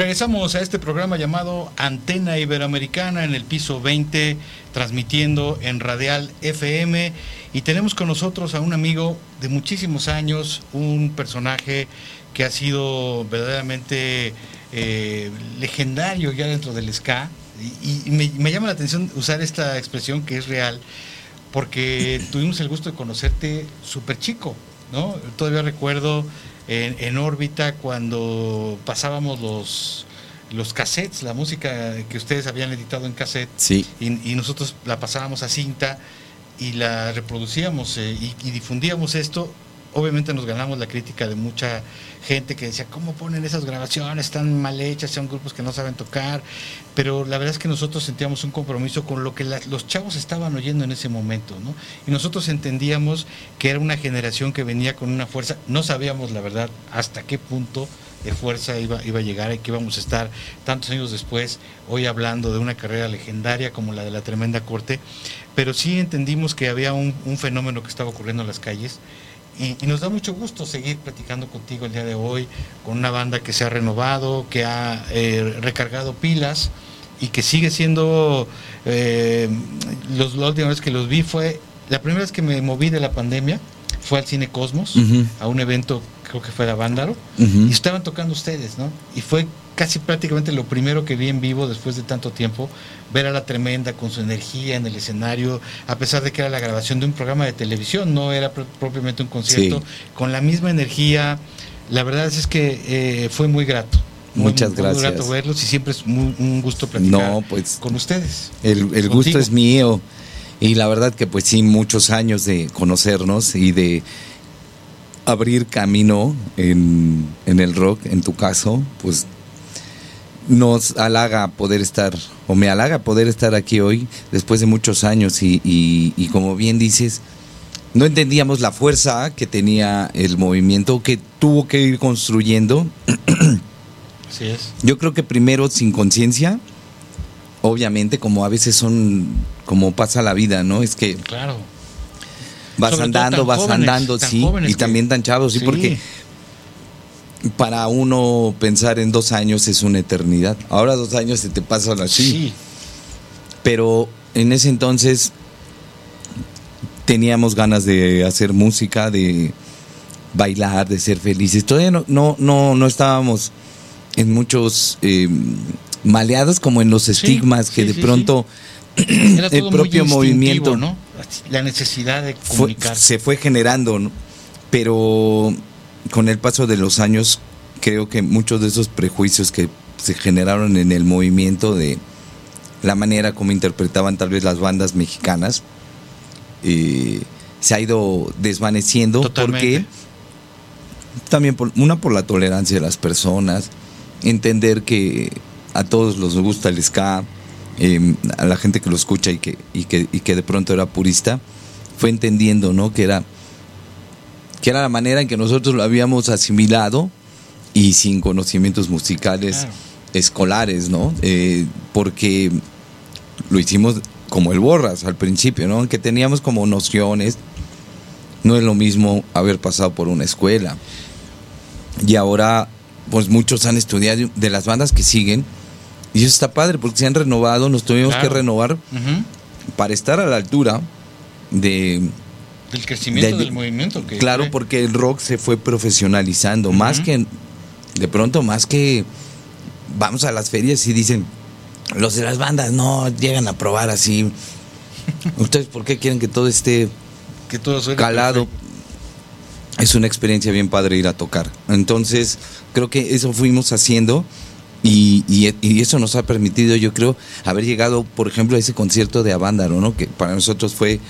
Regresamos a este programa llamado Antena Iberoamericana en el piso 20, transmitiendo en Radial FM. Y tenemos con nosotros a un amigo de muchísimos años, un personaje que ha sido verdaderamente eh, legendario ya dentro del ska. Y, me, llama la atención usar esta expresión que es real, porque tuvimos el gusto de conocerte súper chico, ¿no? Todavía recuerdo en, órbita cuando pasábamos los, los cassettes, la música que ustedes habían editado en cassette, sí. y, nosotros la pasábamos a cinta y la reproducíamos eh, y, difundíamos esto. Obviamente nos ganamos la crítica de mucha gente que decía, ¿cómo ponen esas grabaciones? Están mal hechas, son grupos que no saben tocar. Pero la verdad es que nosotros sentíamos un compromiso con lo que los chavos estaban oyendo en ese momento, ¿no? Y nosotros entendíamos que era una generación que venía con una fuerza, no sabíamos la verdad hasta qué punto de fuerza iba, iba a llegar y que íbamos a estar tantos años después, hoy hablando de una carrera legendaria como la de la Tremenda Corte, pero sí entendimos que había un, un fenómeno que estaba ocurriendo en las calles y, nos da mucho gusto seguir platicando contigo el día de hoy, con una banda que se ha renovado, que ha eh, recargado pilas y que sigue siendo, eh, los, la última vez que los vi fue, la primera vez que me moví de la pandemia, fue al Cine Cosmos, a un evento, creo que fue de Vándaro, y estaban tocando ustedes, ¿no? Y fue casi prácticamente lo primero que vi en vivo después de tanto tiempo, ver a la tremenda con su energía en el escenario, a pesar de que era la grabación de un programa de televisión, no era propiamente un concierto, con la misma energía. La verdad es que eh, fue muy grato. Muchas gracias. Muy grato verlos y siempre es un gusto platicar pues, con ustedes. El, el gusto es mío. Y la verdad que pues sí, muchos años de conocernos y de abrir camino en, en el rock, en tu caso, pues nos halaga poder estar, o me halaga poder estar aquí hoy, después de muchos años, y, y, como bien dices, no entendíamos la fuerza que tenía el movimiento, que tuvo que ir construyendo. Así es. Yo creo que primero sin conciencia, obviamente, como a veces son, como pasa la vida, ¿no? Es que... Claro. Vas andando, vas andando, sí, y también tan chavos, sí, porque para uno pensar en dos años es una eternidad. Ahora dos años se te pasan así. Sí. Pero en ese entonces teníamos ganas de hacer música, de bailar, de ser felices. Todavía no, no, no, no estábamos en muchos eh, maleados como en los estigmas que de pronto el propio movimiento, ¿no? La necesidad de comunicar. se fue generando, ¿no? pero con el paso de los años, creo que muchos de esos prejuicios que se generaron en el movimiento de la manera como interpretaban tal vez las bandas mexicanas, eh, se ha ido desvaneciendo. Porque también por, una por la tolerancia de las personas, entender que a todos los gusta el ska, em, a la gente que lo escucha y que, y que, y que de pronto era purista, fue entendiendo ¿no? que era que era la manera en que nosotros lo habíamos asimilado y sin conocimientos musicales escolares, ¿no? Eh, porque lo hicimos como el Borras al principio, ¿no? Que teníamos como nociones. No es lo mismo haber pasado por una escuela. Y ahora, pues muchos han estudiado de las bandas que siguen. Y eso está padre porque se han renovado, nos tuvimos que renovar para estar a la altura de, del crecimiento del, movimiento. claro, porque el rock se fue profesionalizando, más que, de pronto, más que vamos a las ferias y dicen, los de las bandas no llegan a probar así. ¿Ustedes por qué quieren que todo esté que todo calado? Es una experiencia bien padre ir a tocar. Entonces, creo que eso fuimos haciendo. Y, y, eso nos ha permitido, yo creo, haber llegado, por ejemplo, a ese concierto de Avándaro, ¿no? Que para nosotros fue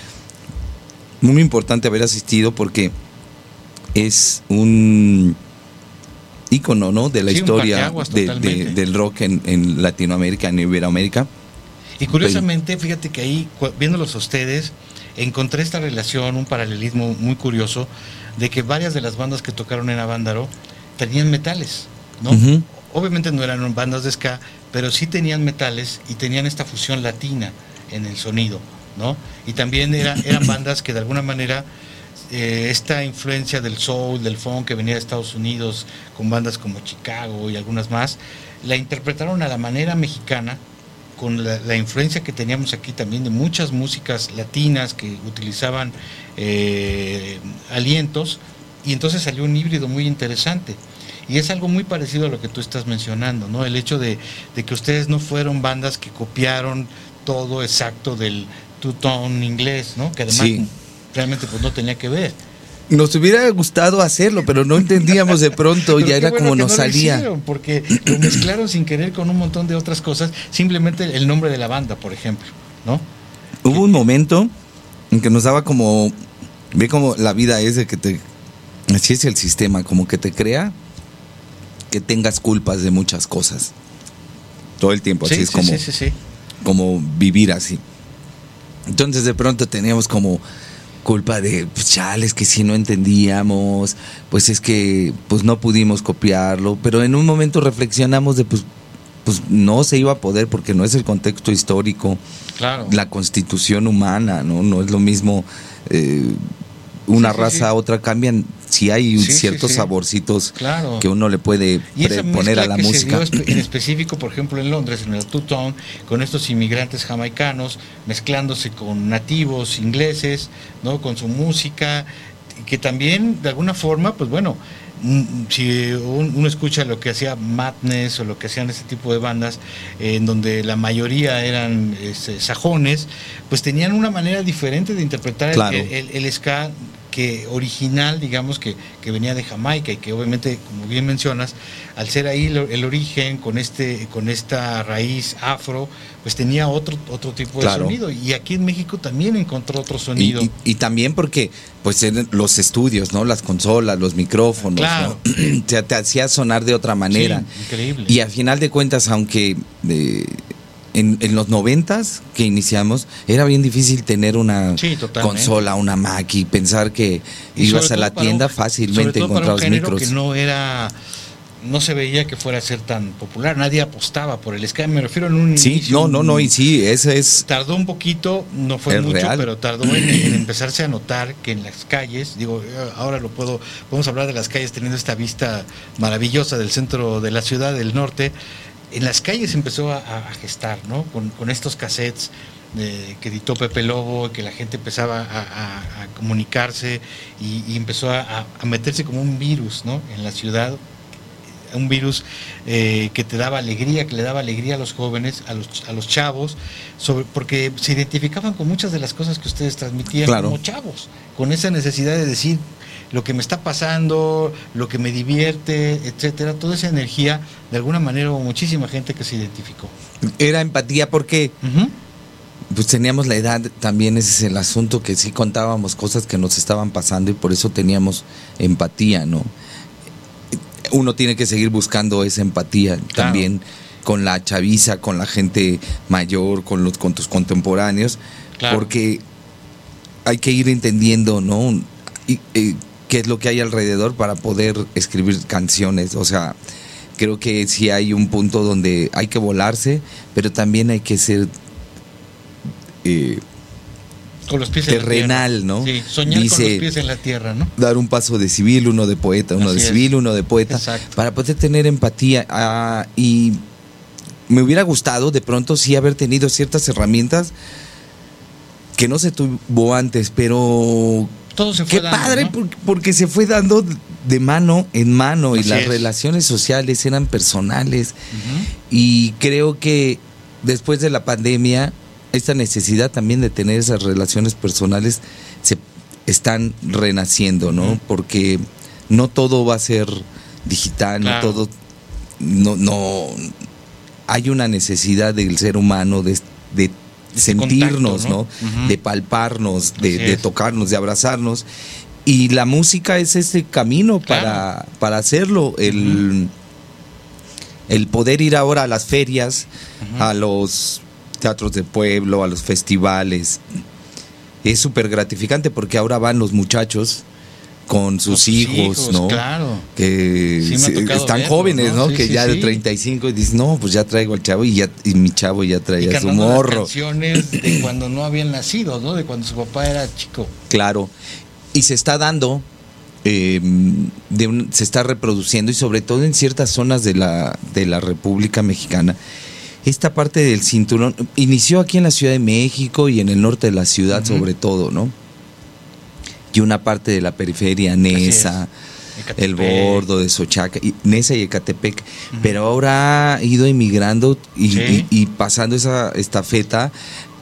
muy importante haber asistido porque es un ícono ¿no? de la historia del rock en, Latinoamérica, en Iberoamérica. Y curiosamente, fíjate que ahí, viéndolos a ustedes, encontré esta relación, un paralelismo muy curioso, de que varias de las bandas que tocaron en Avándaro tenían metales, ¿no? Obviamente no eran bandas de ska, pero sí tenían metales y tenían esta fusión latina en el sonido, ¿no? Y también era- eran bandas que de alguna manera eh, esta influencia del soul, del funk que venía de Estados Unidos, con bandas como Chicago y algunas más, la interpretaron a la manera mexicana, con la, la influencia que teníamos aquí también de muchas músicas latinas que utilizaban eh, alientos, y entonces salió un híbrido muy interesante. Y es algo muy parecido a lo que tú estás mencionando, ¿no? El hecho de, de que ustedes no fueron bandas que copiaron todo exacto del two-tone inglés, ¿no? Que además Sí. realmente pues no tenía que ver. Nos hubiera gustado hacerlo, pero no entendíamos de pronto, ya era bueno como nos no lo salía. hicieron, porque lo mezclaron sin querer con un montón de otras cosas, simplemente el nombre de la banda, por ejemplo, ¿no? Hubo un momento en que nos daba como, ve como la vida es de que te, así es el sistema, como que te crea que tengas culpas de muchas cosas. Todo el tiempo, así sí, es sí, como, sí, sí, sí. como vivir así. Entonces de pronto teníamos como culpa de, pues chales, que si no entendíamos, pues es que pues no pudimos copiarlo, pero en un momento reflexionamos de pues, pues no se iba a poder porque no es el contexto histórico, Claro. la constitución humana, ¿no? No es lo mismo eh, una Sí, raza sí. a otra, cambian, si hay ciertos saborcitos Claro. que uno le puede Y esa pre- poner a la que música. se dio espe- en específico, por ejemplo, en Londres, en el Two-Tone, con estos inmigrantes jamaicanos, mezclándose con nativos ingleses, ¿no? Con su música, y que también, de alguna forma, pues bueno, si un- uno escucha lo que hacía Madness o lo que hacían ese tipo de bandas, eh, en donde la mayoría eran este, sajones, pues tenían una manera diferente de interpretar el- Claro. el, el, el ska que original, digamos, que, que venía de Jamaica y que obviamente, como bien mencionas, al ser ahí el origen con este con esta raíz afro, pues tenía otro otro tipo de sonido y aquí en México también encontró otro sonido. y- y también porque, pues, eran los estudios, ¿no? Las consolas, los micrófonos, Claro. te hacía sonar de otra manera. Sí, increíble. Y al final de cuentas, aunque eh, en, en los noventas que iniciamos, era bien difícil tener una Sí, consola, una Mac y pensar que Y ibas a la tienda un- fácilmente encontrabas micros. que no era no se veía que fuera a ser tan popular, nadie apostaba por el ska, me refiero en un Sí, inicio, no, no, no, y sí, ese es tardó un poquito, no fue mucho, real. pero tardó en, en empezarse a notar que en las calles, digo, ahora lo puedo, podemos hablar de las calles teniendo esta vista maravillosa del centro de la ciudad, del norte, en las calles empezó a, a gestar, ¿no? Con, con estos cassettes eh, que editó Pepe Lobo, que la gente empezaba a, a- a comunicarse y, y empezó a, meterse como un virus, ¿no? En la ciudad, un virus eh, que te daba alegría, que le daba alegría a los jóvenes, a los, a los chavos, sobre, porque se identificaban con muchas de las cosas que ustedes transmitían Claro. como chavos, con esa necesidad de decir lo que me está pasando, lo que me divierte, etcétera, toda esa energía, de alguna manera hubo muchísima gente que se identificó. era empatía porque pues teníamos la edad, también ese es el asunto que sí contábamos cosas que nos estaban pasando y por eso teníamos empatía, ¿no? Uno tiene que seguir buscando esa empatía también con la chaviza, con la gente mayor, con los con tus contemporáneos, Claro. porque hay que ir entendiendo, ¿no? Y, eh, qué es lo que hay alrededor para poder escribir canciones, o sea, creo que sí hay un punto donde hay que volarse, pero también hay que ser eh, Con los pies en la terrenal. ¿no? Sí, soñar con los pies en la tierra, ¿no? dar un paso de civil, uno de poeta, uno Así de es. civil, uno de poeta, Exacto. para poder tener empatía. Ah, y me hubiera gustado de pronto sí haber tenido ciertas herramientas que no se tuvo antes, pero Todo se fue qué dando, padre ¿no? porque, se fue dando de mano en mano y las es. relaciones sociales eran personales. Y creo que después de la pandemia, esta necesidad también de tener esas relaciones personales se están renaciendo, ¿no? Porque no todo va a ser digital, Claro. no todo, no, no, hay una necesidad del ser humano de, sentirnos, contacto, ¿no? De palparnos, de, tocarnos, de abrazarnos. Y la música es ese camino para, para hacerlo. El, el poder ir ahora a las ferias, a los teatros de pueblo, a los festivales, es súper gratificante porque ahora van los muchachos con sus, hijos, hijos, ¿no? claro. Que Sí están verlo, jóvenes, ¿no? ¿no? Sí, que sí, ya de sí. 35 y dicen, no, pues ya traigo al chavo y ya y mi chavo ya Y traía su las morro. canciones de cuando no habían nacido, ¿no? De cuando su papá era chico. Claro. Y se está dando, eh, de un- se está reproduciendo y sobre todo en ciertas zonas de la, de la República Mexicana. Esta parte del cinturón inició aquí en la Ciudad de México y en el norte de la ciudad sobre todo, ¿no? Y una parte de la periferia, Nesa, el bordo de Sochaca, y, Nesa y Ecatepec, pero ahora ha ido emigrando y, Sí. y- y pasando esa estafeta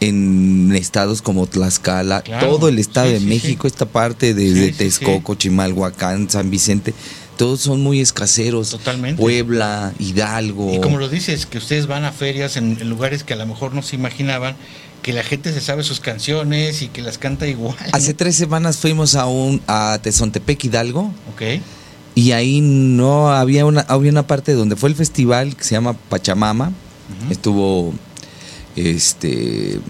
en estados como Tlaxcala, Claro. todo el estado Sí, de sí, México, esta parte desde sí, Texcoco, Chimalhuacán, San Vicente, todos son muy escaseros. Totalmente. Puebla, Hidalgo. Y como lo dices, que ustedes van a ferias en, en lugares que a lo mejor no se imaginaban, que la gente se sabe sus canciones y que las canta igual. ¿no? Hace tres semanas fuimos a un a Tezontepec, Hidalgo, Ok. y ahí no había una había una parte donde fue el festival que se llama Pachamama. Estuvo este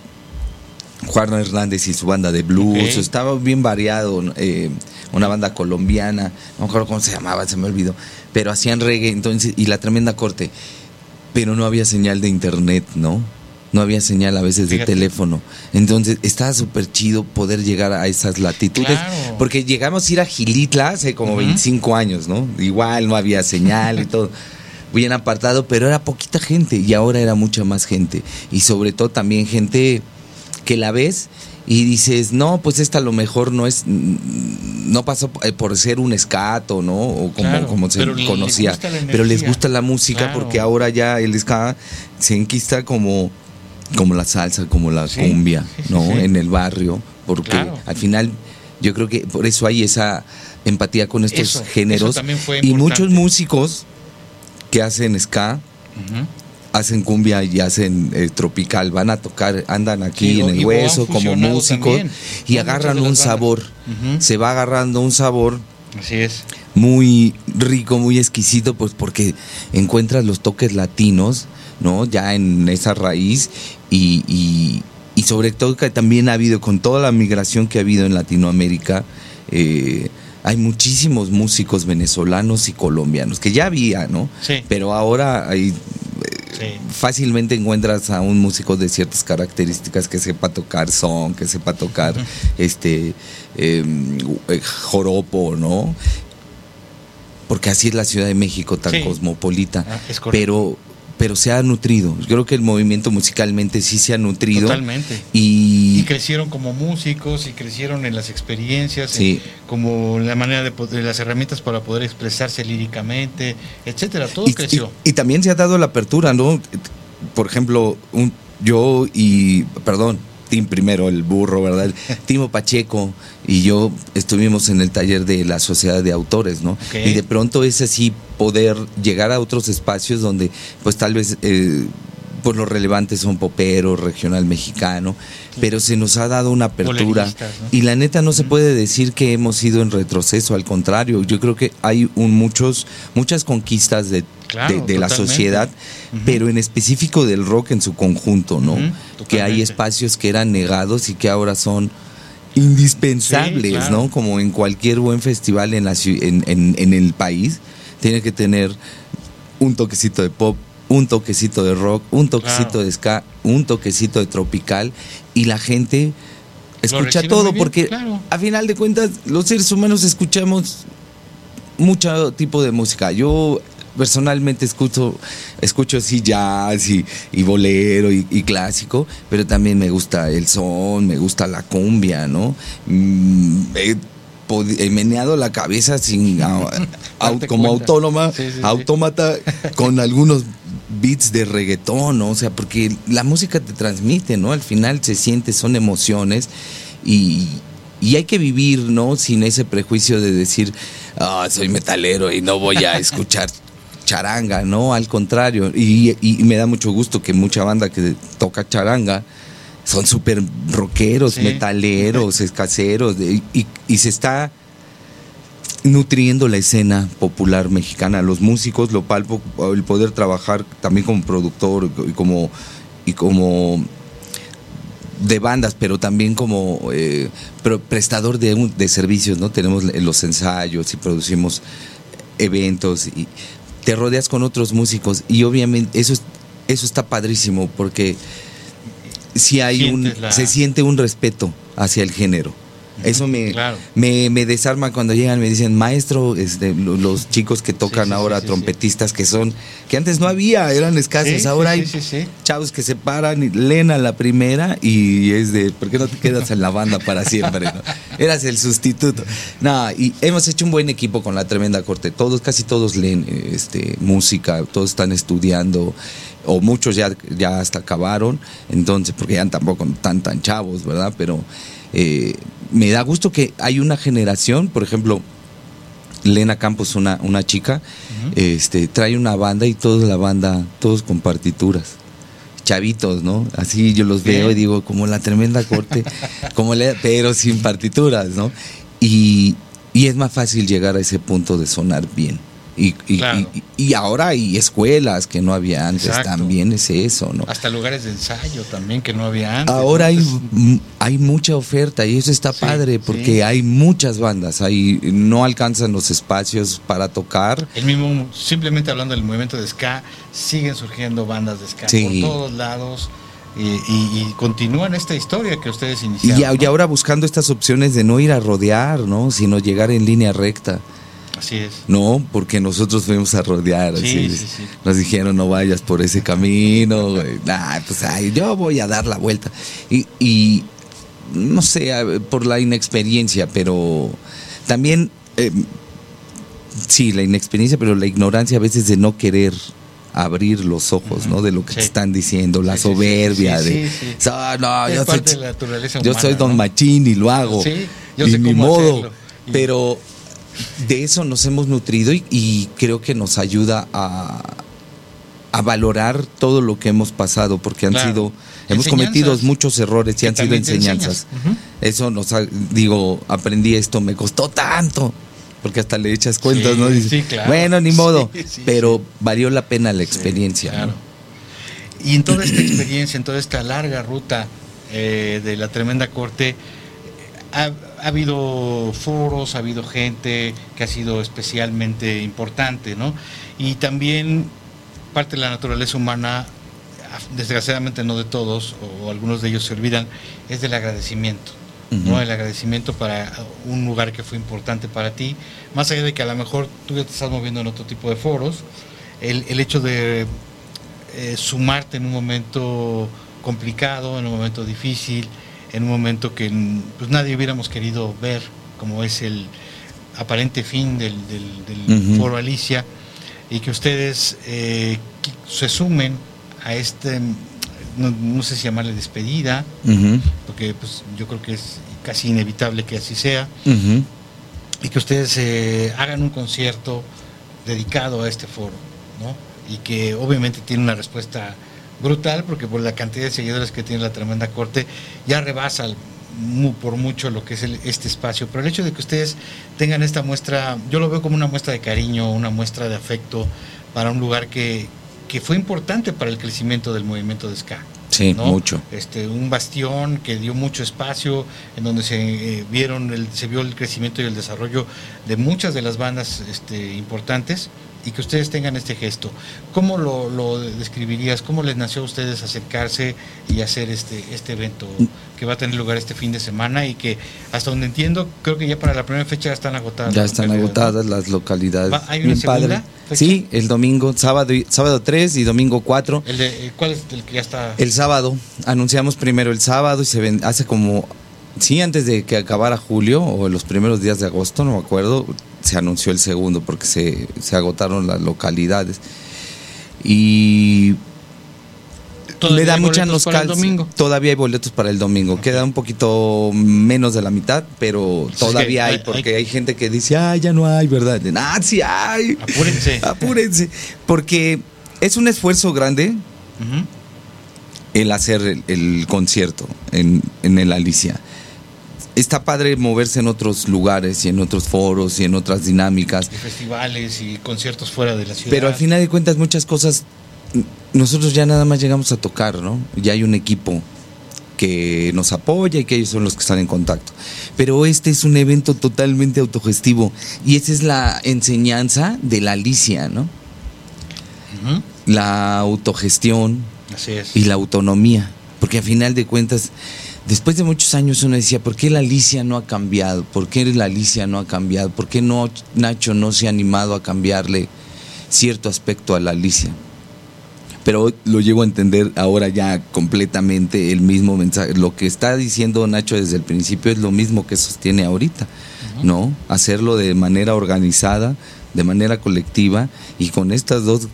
Juan Hernández y su banda de blues, estaba bien variado, eh, una banda colombiana, no me acuerdo cómo se llamaba, se me olvidó, pero hacían reggae entonces y la tremenda corte, pero no había señal de internet, ¿no? No había señal a veces de teléfono. Entonces estaba súper chido poder llegar a esas latitudes. Claro. Porque llegamos a ir a Gilitla hace como Ujú. 25 años, ¿no? Igual no había señal y todo. Bien apartado, pero era poquita gente y ahora era mucha más gente. Y sobre todo también gente que la ves y dices, no, pues esta a lo mejor no es, no pasó eh, por ser un escato, ¿no? O como, Claro, como se pero conocía. les pero les gusta la música Claro. porque ahora ya el ska se enquista como, como la salsa, como la Sí, cumbia, sí, ¿no? sí. En el barrio. Porque Claro. al final yo creo que por eso hay esa empatía con estos Eso, géneros. eso también fue y muchos músicos que hacen ska hacen cumbia y hacen eh, tropical, van a tocar, andan aquí en el hueso como músicos también, y agarran un sabor, se va agarrando un sabor Así es. muy rico, muy exquisito, pues porque encuentras los toques latinos, ¿no? Ya en esa raíz y, y- y sobre todo que también ha habido, con toda la migración que ha habido en Latinoamérica, eh, hay muchísimos músicos venezolanos y colombianos, que ya había, ¿no? Sí. Pero ahora hay, Sí. fácilmente encuentras a un músico de ciertas características que sepa tocar son, que sepa tocar este eh, eh, joropo, ¿no? Porque así es la Ciudad de México tan Sí. cosmopolita. Ah, pero, pero se ha nutrido. Yo creo que el movimiento musicalmente sí se ha nutrido. Totalmente. Y, Y crecieron como músicos y crecieron en las experiencias, Sí. en- como la manera de poder, las herramientas para poder expresarse líricamente, etcétera. Todo y, creció. y- y también se ha dado la apertura, ¿no? Por ejemplo, un, yo y, perdón, Tim primero, el burro, ¿verdad? Timo Pacheco y yo estuvimos en el taller de la Sociedad de Autores, ¿no? Y de pronto es así poder llegar a otros espacios donde pues tal vez... eh, pues los relevantes son popero, regional mexicano, pero se nos ha dado una apertura. Y la neta no se puede decir que hemos ido en retroceso, al contrario, yo creo que hay un muchos muchas conquistas de, Claro, de, de la sociedad, pero en específico del rock en su conjunto, ¿no? Que hay espacios que eran negados y que ahora son indispensables, Sí, claro. ¿no? Como en cualquier buen festival en, la, en, en- en el país, tiene que tener un toquecito de pop, un toquecito de rock, un toquecito Claro. de ska, un toquecito de tropical y la gente escucha todo bien, porque claro. a final de cuentas los seres humanos escuchamos mucho tipo de música. Yo personalmente escucho, escucho así jazz y, y bolero y, y clásico, pero también me gusta el son, me gusta la cumbia, ¿no? Mm, he meneado la cabeza sin a- au- Darte como autónoma, Sí, sí, sí. autómata con algunos beats de reggaetón, ¿no? O sea, porque la música te transmite, ¿no? Al final se siente, son emociones y, y hay que vivir, ¿no? Sin ese prejuicio de decir, ah, soy metalero y no voy a escuchar charanga, ¿no? Al contrario, y, y me da mucho gusto que mucha banda que toca charanga son súper rockeros, Sí. metaleros, escaseros, y, y se está nutriendo la escena popular mexicana. Los músicos, lo palpo, el poder trabajar también como productor y como, y como de bandas, pero también como eh, prestador de, un- de servicios, ¿no? Tenemos los ensayos y producimos eventos y te rodeas con otros músicos y obviamente eso es- eso está padrísimo porque si hay un la- se siente un respeto hacia el género. Eso me, Claro. me, me desarma cuando llegan, me dicen, maestro, este, lo- los chicos que tocan sí, sí, ahora, sí, trompetistas que son, que antes no había, eran escasos, ahora hay chavos que se paran y leen a la primera y es de, ¿por qué no te quedas en la banda para siempre? no? Eras el sustituto. No, y hemos hecho un buen equipo con la tremenda corte. Todos, casi todos leen este, música, todos están estudiando, o muchos ya, ya hasta acabaron, entonces, porque ya tampoco tan tan chavos, ¿verdad? Pero eh, me da gusto que hay una generación, por ejemplo, Lena Campos, una, una chica, este, trae una banda y toda la banda, todos con partituras. Chavitos, ¿no? Así yo los Bien. veo y digo, como la tremenda corte, como le, pero sin partituras, ¿no? Y, y es más fácil llegar a ese punto de sonar bien. Y, y, Claro. y- y ahora hay escuelas que no había antes, Exacto. también es eso, ¿no? Hasta lugares de ensayo también que no había antes. Ahora hay, hay mucha oferta y eso está Sí, padre porque sí. hay muchas bandas, hay, no alcanzan los espacios para tocar. El mismo, simplemente hablando del movimiento de ska, siguen surgiendo bandas de ska Sí. por todos lados y, y- y continúan esta historia que ustedes Y, iniciaron. y ¿no? ahora buscando estas opciones de no ir a rodear, ¿no? Sino llegar en línea recta. Así es. No, porque nosotros fuimos a rodear. Sí, así. sí, sí. Nos dijeron no vayas por ese camino. güey. Nah, pues ay, yo voy a dar la vuelta. Y, y no sé, por la inexperiencia, pero también, eh, sí, la inexperiencia, pero la ignorancia a veces de no querer abrir los ojos, ¿no? De lo que Sí. te están diciendo, la Sí, sí, sí, soberbia sí, de, sí, sí. "So, no, Es yo soy, de yo soy don ¿no? machín y lo hago. Sí, yo y sé ni cómo modo. hacerlo. Pero de eso nos hemos nutrido y, y creo que nos ayuda a, a valorar todo lo que hemos pasado, porque han Claro. sido, hemos Enseñanzas cometido muchos errores y han sido enseñanzas. Eso nos ha- digo, aprendí esto, me costó tanto. Porque hasta le echas cuentas, Sí, ¿no? Dices, sí, claro. Bueno, ni modo. Sí, pero valió la pena la experiencia. Claro. ¿no? Y en toda esta experiencia, en toda esta larga ruta eh, de la tremenda corte, ha, ha habido foros, ha habido gente que ha sido especialmente importante, ¿no? Y también parte de la naturaleza humana, desgraciadamente no de todos, o algunos de ellos se olvidan, es del agradecimiento. ¿no? El agradecimiento para un lugar que fue importante para ti, más allá de que a lo mejor tú ya te estás moviendo en otro tipo de foros, el, el hecho de eh, sumarte en un momento complicado, en un momento difícil, en un momento que pues, nadie hubiéramos querido ver, como es el aparente fin del, del- del Ujú. foro Alicia, y que ustedes eh, se sumen a este, no, no sé si llamarle despedida, porque pues, yo creo que es casi inevitable que así sea, y que ustedes eh, hagan un concierto dedicado a este foro, ¿no? Y que obviamente tiene una respuesta brutal, porque por la cantidad de seguidores que tiene la tremenda corte, ya rebasa el- por mucho lo que es el- este espacio. Pero el hecho de que ustedes tengan esta muestra, yo lo veo como una muestra de cariño, una muestra de afecto para un lugar que, que fue importante para el crecimiento del movimiento de ska. Sí, ¿no? mucho. Este, un bastión que dio mucho espacio, en donde se eh, vieron el, se vio el crecimiento y el desarrollo de muchas de las bandas este, importantes y que ustedes tengan este gesto. ¿Cómo lo, lo describirías? ¿Cómo les nació a ustedes acercarse y hacer este, este evento que va a tener lugar este fin de semana y que hasta donde entiendo, creo que ya para la primera fecha ya están agotadas? Ya están agotadas las localidades. ¿hay una Bien segunda padre. fecha? Sí, el domingo, sábado, sábado 3 y domingo 4. El de, eh, ¿Cuál es el que ya está? El sábado, anunciamos primero el sábado y se ven, hace como, sí, antes de que acabara julio o los primeros días de agosto, no me acuerdo, se anunció el segundo porque se, se agotaron las localidades. Y me da mucha nostalgia. domingo. Todavía hay boletos para el domingo. Queda un poquito menos de la mitad, pero todavía hay, hay- porque hay gente que dice, ah, ya no hay, ¿verdad? Ah, sí hay. Apúrense. Apúrense. Porque es un esfuerzo grande el hacer el, el concierto en, en el Alicia. Está padre moverse en otros lugares y en otros foros y en otras dinámicas, y festivales y conciertos fuera de la ciudad. pero al final de cuentas muchas cosas, nosotros ya nada más llegamos a tocar, ¿no? Ya hay un equipo que nos apoya y que ellos son los que están en contacto. Pero este es un evento totalmente autogestivo y esa es la enseñanza de la Alicia, ¿no? La autogestión Así es. y la autonomía, porque a final de cuentas, después de muchos años uno decía, ¿por qué la Alicia no ha cambiado? ¿Por qué la Alicia no ha cambiado? ¿Por qué no Nacho no se ha animado a cambiarle cierto aspecto a la Alicia? pero lo llego a entender ahora ya completamente el mismo mensaje. Lo que está diciendo Nacho desde el principio es lo mismo que sostiene ahorita, ¿no? Hacerlo de manera organizada, de manera colectiva y con estas dos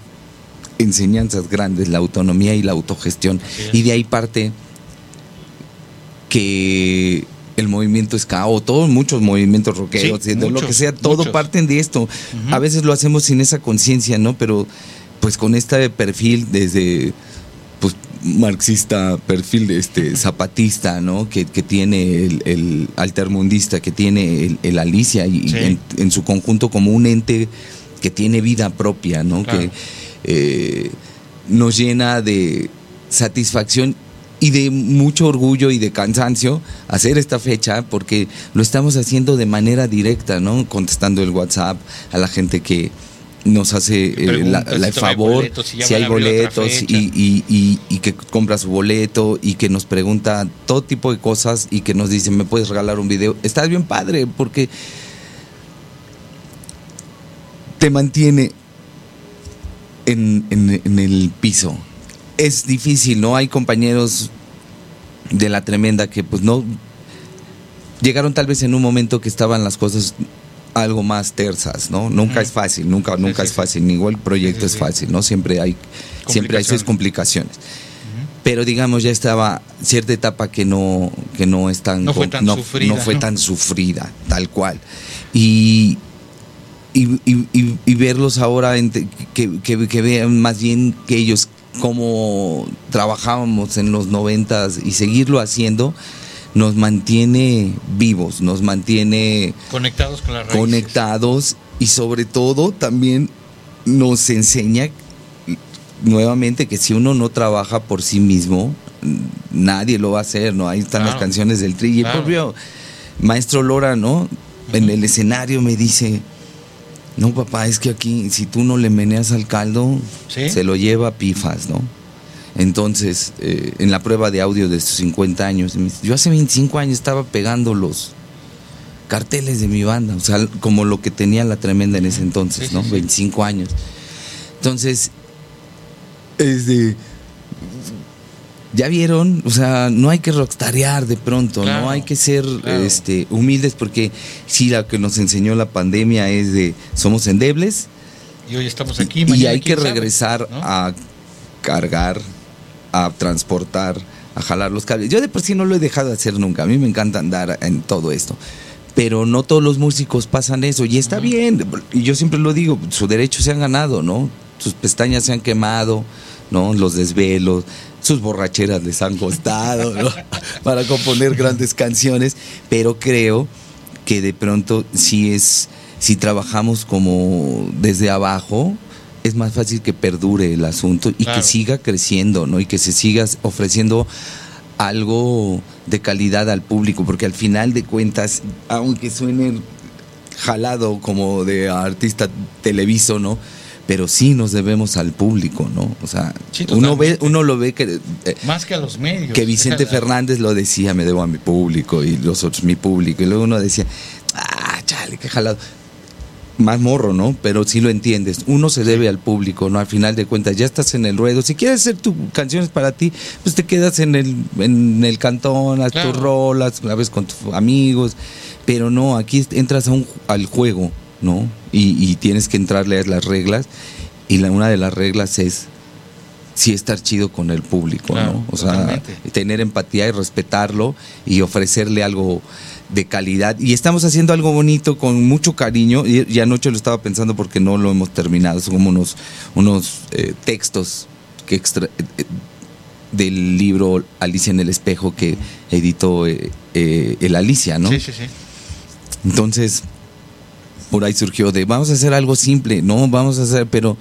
enseñanzas grandes, la autonomía y la autogestión. Y de ahí parte que el movimiento ska o todos muchos movimientos rockeros, Sí, lo que sea, todo muchos. parten de esto. A veces lo hacemos sin esa conciencia, ¿no? Pero pues con este perfil desde pues marxista, perfil este zapatista, ¿no? Que, que tiene el, el altermundista, que tiene el, el Alicia y Sí. en, en su conjunto como un ente que tiene vida propia, ¿no? Claro. Que eh, nos llena de satisfacción y de mucho orgullo y de cansancio hacer esta fecha porque lo estamos haciendo de manera directa, ¿no? Contestando el WhatsApp a la gente que nos hace eh, la- el favor, si hay boletos y, y- y- y que compra su boleto y que nos pregunta todo tipo de cosas y que nos dice, ¿me puedes regalar un video? Está bien padre porque te mantiene en, en- en el piso. Es difícil, ¿no? Hay compañeros de la tremenda que pues no llegaron tal vez en un momento que estaban las cosas algo más tersas, ¿no? Nunca es fácil, nunca, nunca sí, es fácil, ni igual el proyecto Sí, es fácil, ¿no? Siempre hay, siempre hay sus complicaciones. Pero digamos, ya estaba cierta etapa que no, que no es tan, No fue tan sufrida, no fue ¿no? tan sufrida, tal cual. Y, y, y- y- y verlos ahora, que- que vean más bien que ellos cómo trabajábamos en los noventas y seguirlo haciendo, nos mantiene vivos, nos mantiene Conectados con las raíces. conectados y sobre todo también nos enseña nuevamente que si uno no trabaja por sí mismo, nadie lo va a hacer, ¿no? Ahí están las canciones del Tri. Y el Claro. propio maestro Lora, ¿no? En el escenario me dice, no papá, es que aquí si tú no le meneas al caldo, ¿Sí? se lo lleva a pifas, ¿no? Entonces, eh, en la prueba de audio de sus 50 años, yo hace 25 años estaba pegando los carteles de mi banda, o sea, como lo que tenía la tremenda en ese entonces, ¿no? sí. 25 años. Entonces, es de... Ya vieron, o sea, no hay que rockstarear de pronto, Claro, no hay que ser claro. este, humildes porque sí, la que nos enseñó la pandemia es de somos endebles, Y hoy estamos aquí. y mañana hay que sabe, regresar ¿no? a cargar, a transportar, a jalar los cables. Yo de por sí no lo he dejado de hacer nunca. A mí me encanta andar en todo esto. Pero no todos los músicos pasan eso. Y está bien. Y yo siempre lo digo, su derecho se han ganado, ¿no? Sus pestañas se han quemado, ¿no? Los desvelos, sus borracheras les han costado, ¿no? Para componer grandes canciones. Pero creo que de pronto sí es, si trabajamos como desde abajo, es más fácil que perdure el asunto y Claro. que siga creciendo, ¿no? Y que se siga ofreciendo algo de calidad al público, porque al final de cuentas, aunque suene jalado como de artista televiso, ¿no? Pero sí nos debemos al público, ¿no? O sea, Sí, uno ve, uno lo ve que eh, Más que a los medios. que Vicente. Fernández lo decía, me debo a mi público y los otros mi público. Y luego uno decía, ah, chale, qué jalado. Más morro, ¿no? Pero sí lo entiendes. Uno se debe al público, ¿no? Al final de cuentas, ya estás en el ruedo. Si quieres hacer tus canciones para ti, pues te quedas en el, en el cantón, haz Claro. tus rolas, la ves con tus amigos. Pero no, aquí entras a un, al juego, ¿no? Y, y tienes que entrarle a las reglas. Y la, una de las reglas es sí estar chido con el público, Claro, ¿no? O sea, totalmente. tener empatía y respetarlo y ofrecerle algo de calidad. Y estamos haciendo algo bonito con mucho cariño. Y, y anoche lo estaba pensando porque no lo hemos terminado. Son como unos, unos eh, textos que extra- eh, del libro Alicia en el espejo que editó eh, eh, el Alicia, ¿no? Sí, sí, sí. Entonces, por ahí surgió de, vamos a hacer algo simple, no, vamos a hacer, pero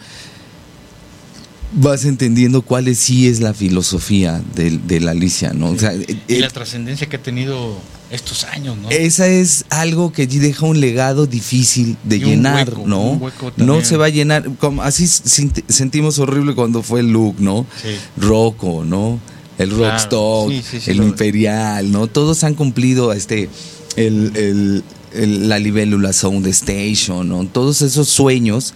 vas entendiendo cuál es, sí es la filosofía de, de la Alicia, ¿no? O sea, Y eh, la trascendencia que ha tenido estos años, ¿no? esa es algo que deja un legado difícil de Y llenar, hueco, ¿no? no se va a llenar, como, así sentimos horrible cuando fue el look, ¿no? Sí. Rocco, ¿no? El Claro, Rockstock, sí, sí, sí, el Imperial, ¿no? Todos han cumplido este el, el- el- la libélula Sound Station, ¿no? Todos esos sueños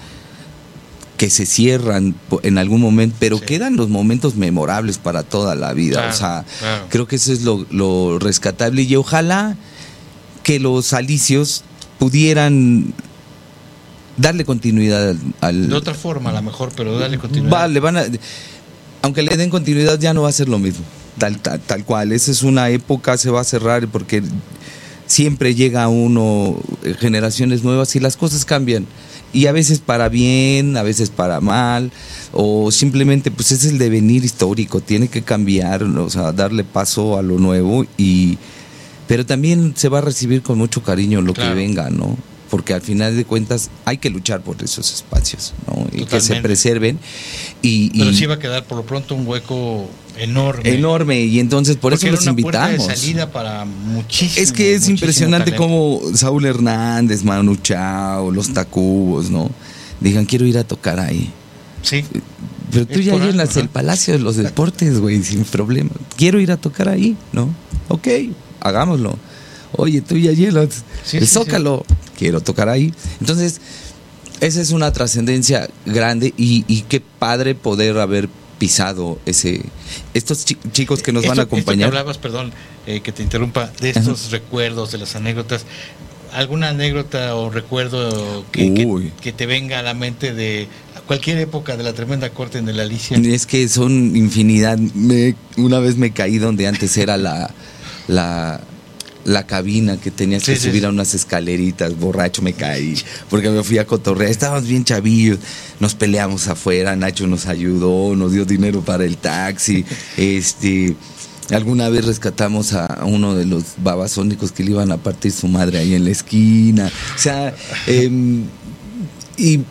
que se cierran en algún momento, pero Sí. quedan los momentos memorables para toda la vida. Claro, o sea, claro. creo que eso es lo, lo rescatable y ojalá que los alicios pudieran darle continuidad al, De otra forma, a lo mejor, pero dale continuidad. Vale, van a, aunque le den continuidad ya no va a ser lo mismo, tal, tal, tal cual. Esa es una época, se va a cerrar porque siempre llega uno, eh, generaciones nuevas y las cosas cambian. Y a veces para bien, a veces para mal, o simplemente pues es el devenir histórico, tiene que cambiar, o sea, darle paso a lo nuevo y pero también se va a recibir con mucho cariño lo Claro. que venga, ¿no? Porque al final de cuentas hay que luchar por esos espacios, ¿no? Y que se preserven y, Pero y- sí va a quedar por lo pronto un hueco enorme. enorme y entonces por Porque eso los puerta invitamos. de salida para muchísimo. Es que es impresionante como Saúl Hernández, Manu Chao, los Tacubos, ¿no? Digan, quiero ir a tocar ahí. Sí. Pero tú Es ya llenas ¿no? el Palacio de los Deportes, güey, sin problema. Quiero ir a tocar ahí, ¿no? Ok, hagámoslo. Oye, tú ya llenas Sí, el sí, Zócalo. Quiero tocar ahí. Entonces, esa es una trascendencia grande y, y qué padre poder haber pisado ese estos chi- chicos que nos van a que acompañar. hablabas, perdón, eh, que te interrumpa, de estos recuerdos, de las anécdotas. ¿Alguna anécdota o recuerdo que, que- te venga a la mente de cualquier época de la tremenda corte en la Alicia? Es que son infinidad. Me- una vez me caí donde antes era la, la, la cabina que tenías Sí, que sí, subir sí. a unas escaleritas. Borracho me caí porque me fui a cotorrear. Estábamos bien chavillos. Nos peleamos afuera. Nacho nos ayudó, nos dio dinero para el taxi. Este. Alguna vez rescatamos a uno de los babasónicos que le iban a partir su madre ahí en la esquina. O sea, em, y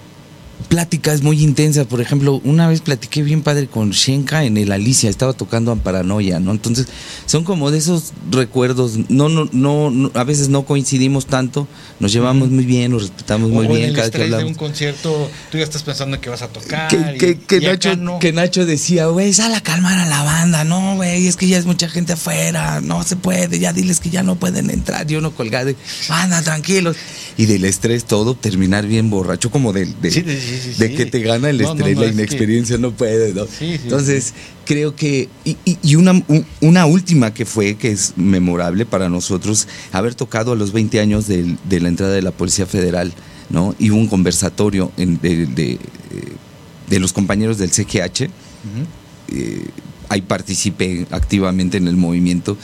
pláticas muy intensas. Por ejemplo, una vez platiqué bien padre con Shenka en el Alicia, estaba tocando Amparanoia, ¿no? Entonces, son como de esos recuerdos. No, no, no, no, a veces no coincidimos tanto, nos llevamos muy bien, nos respetamos muy en bien el cada que estrés de un hablamos. concierto, tú ya estás pensando en que vas a tocar. Que, y- que, que y Nacho, no. que Nacho decía, güey, sal a calmar a la banda, no, güey, es que ya es mucha gente afuera, no se puede, ya diles que ya no pueden entrar, yo no colgado, banda, tranquilos. Y del estrés todo, terminar bien borracho, como de, de, Sí, sí, que te gana el No, estrés, no, la es que- inexperiencia, no puedes, ¿no? Sí, sí, Entonces, creo que, y, una, un- una última que fue, que es memorable para nosotros, haber tocado a los 20 años de, la entrada de la Policía Federal, ¿no? Y un conversatorio en- de, de, eh, los compañeros del CGH, Ujú. eh, ahí participé activamente en el movimiento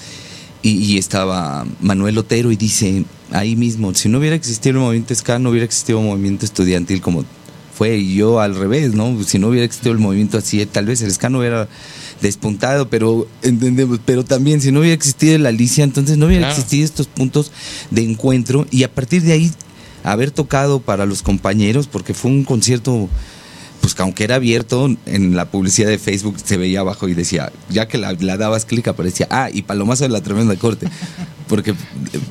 y, y estaba Manuel Otero y dice ahí mismo, si no hubiera existido el movimiento SCA, no hubiera existido un movimiento estudiantil como fue y yo al revés, ¿no? Si no hubiera existido el movimiento así, tal vez el SCA no hubiera despuntado, pero entendemos, pero también si no hubiera existido la Alicia, entonces no hubiera Claro. existido estos puntos de encuentro y a partir de ahí haber tocado para los compañeros, porque fue un concierto pues que aunque era abierto, en la publicidad de Facebook se veía abajo y decía, ya que la, la dabas clic aparecía, ah, y Palomazo de la tremenda corte, porque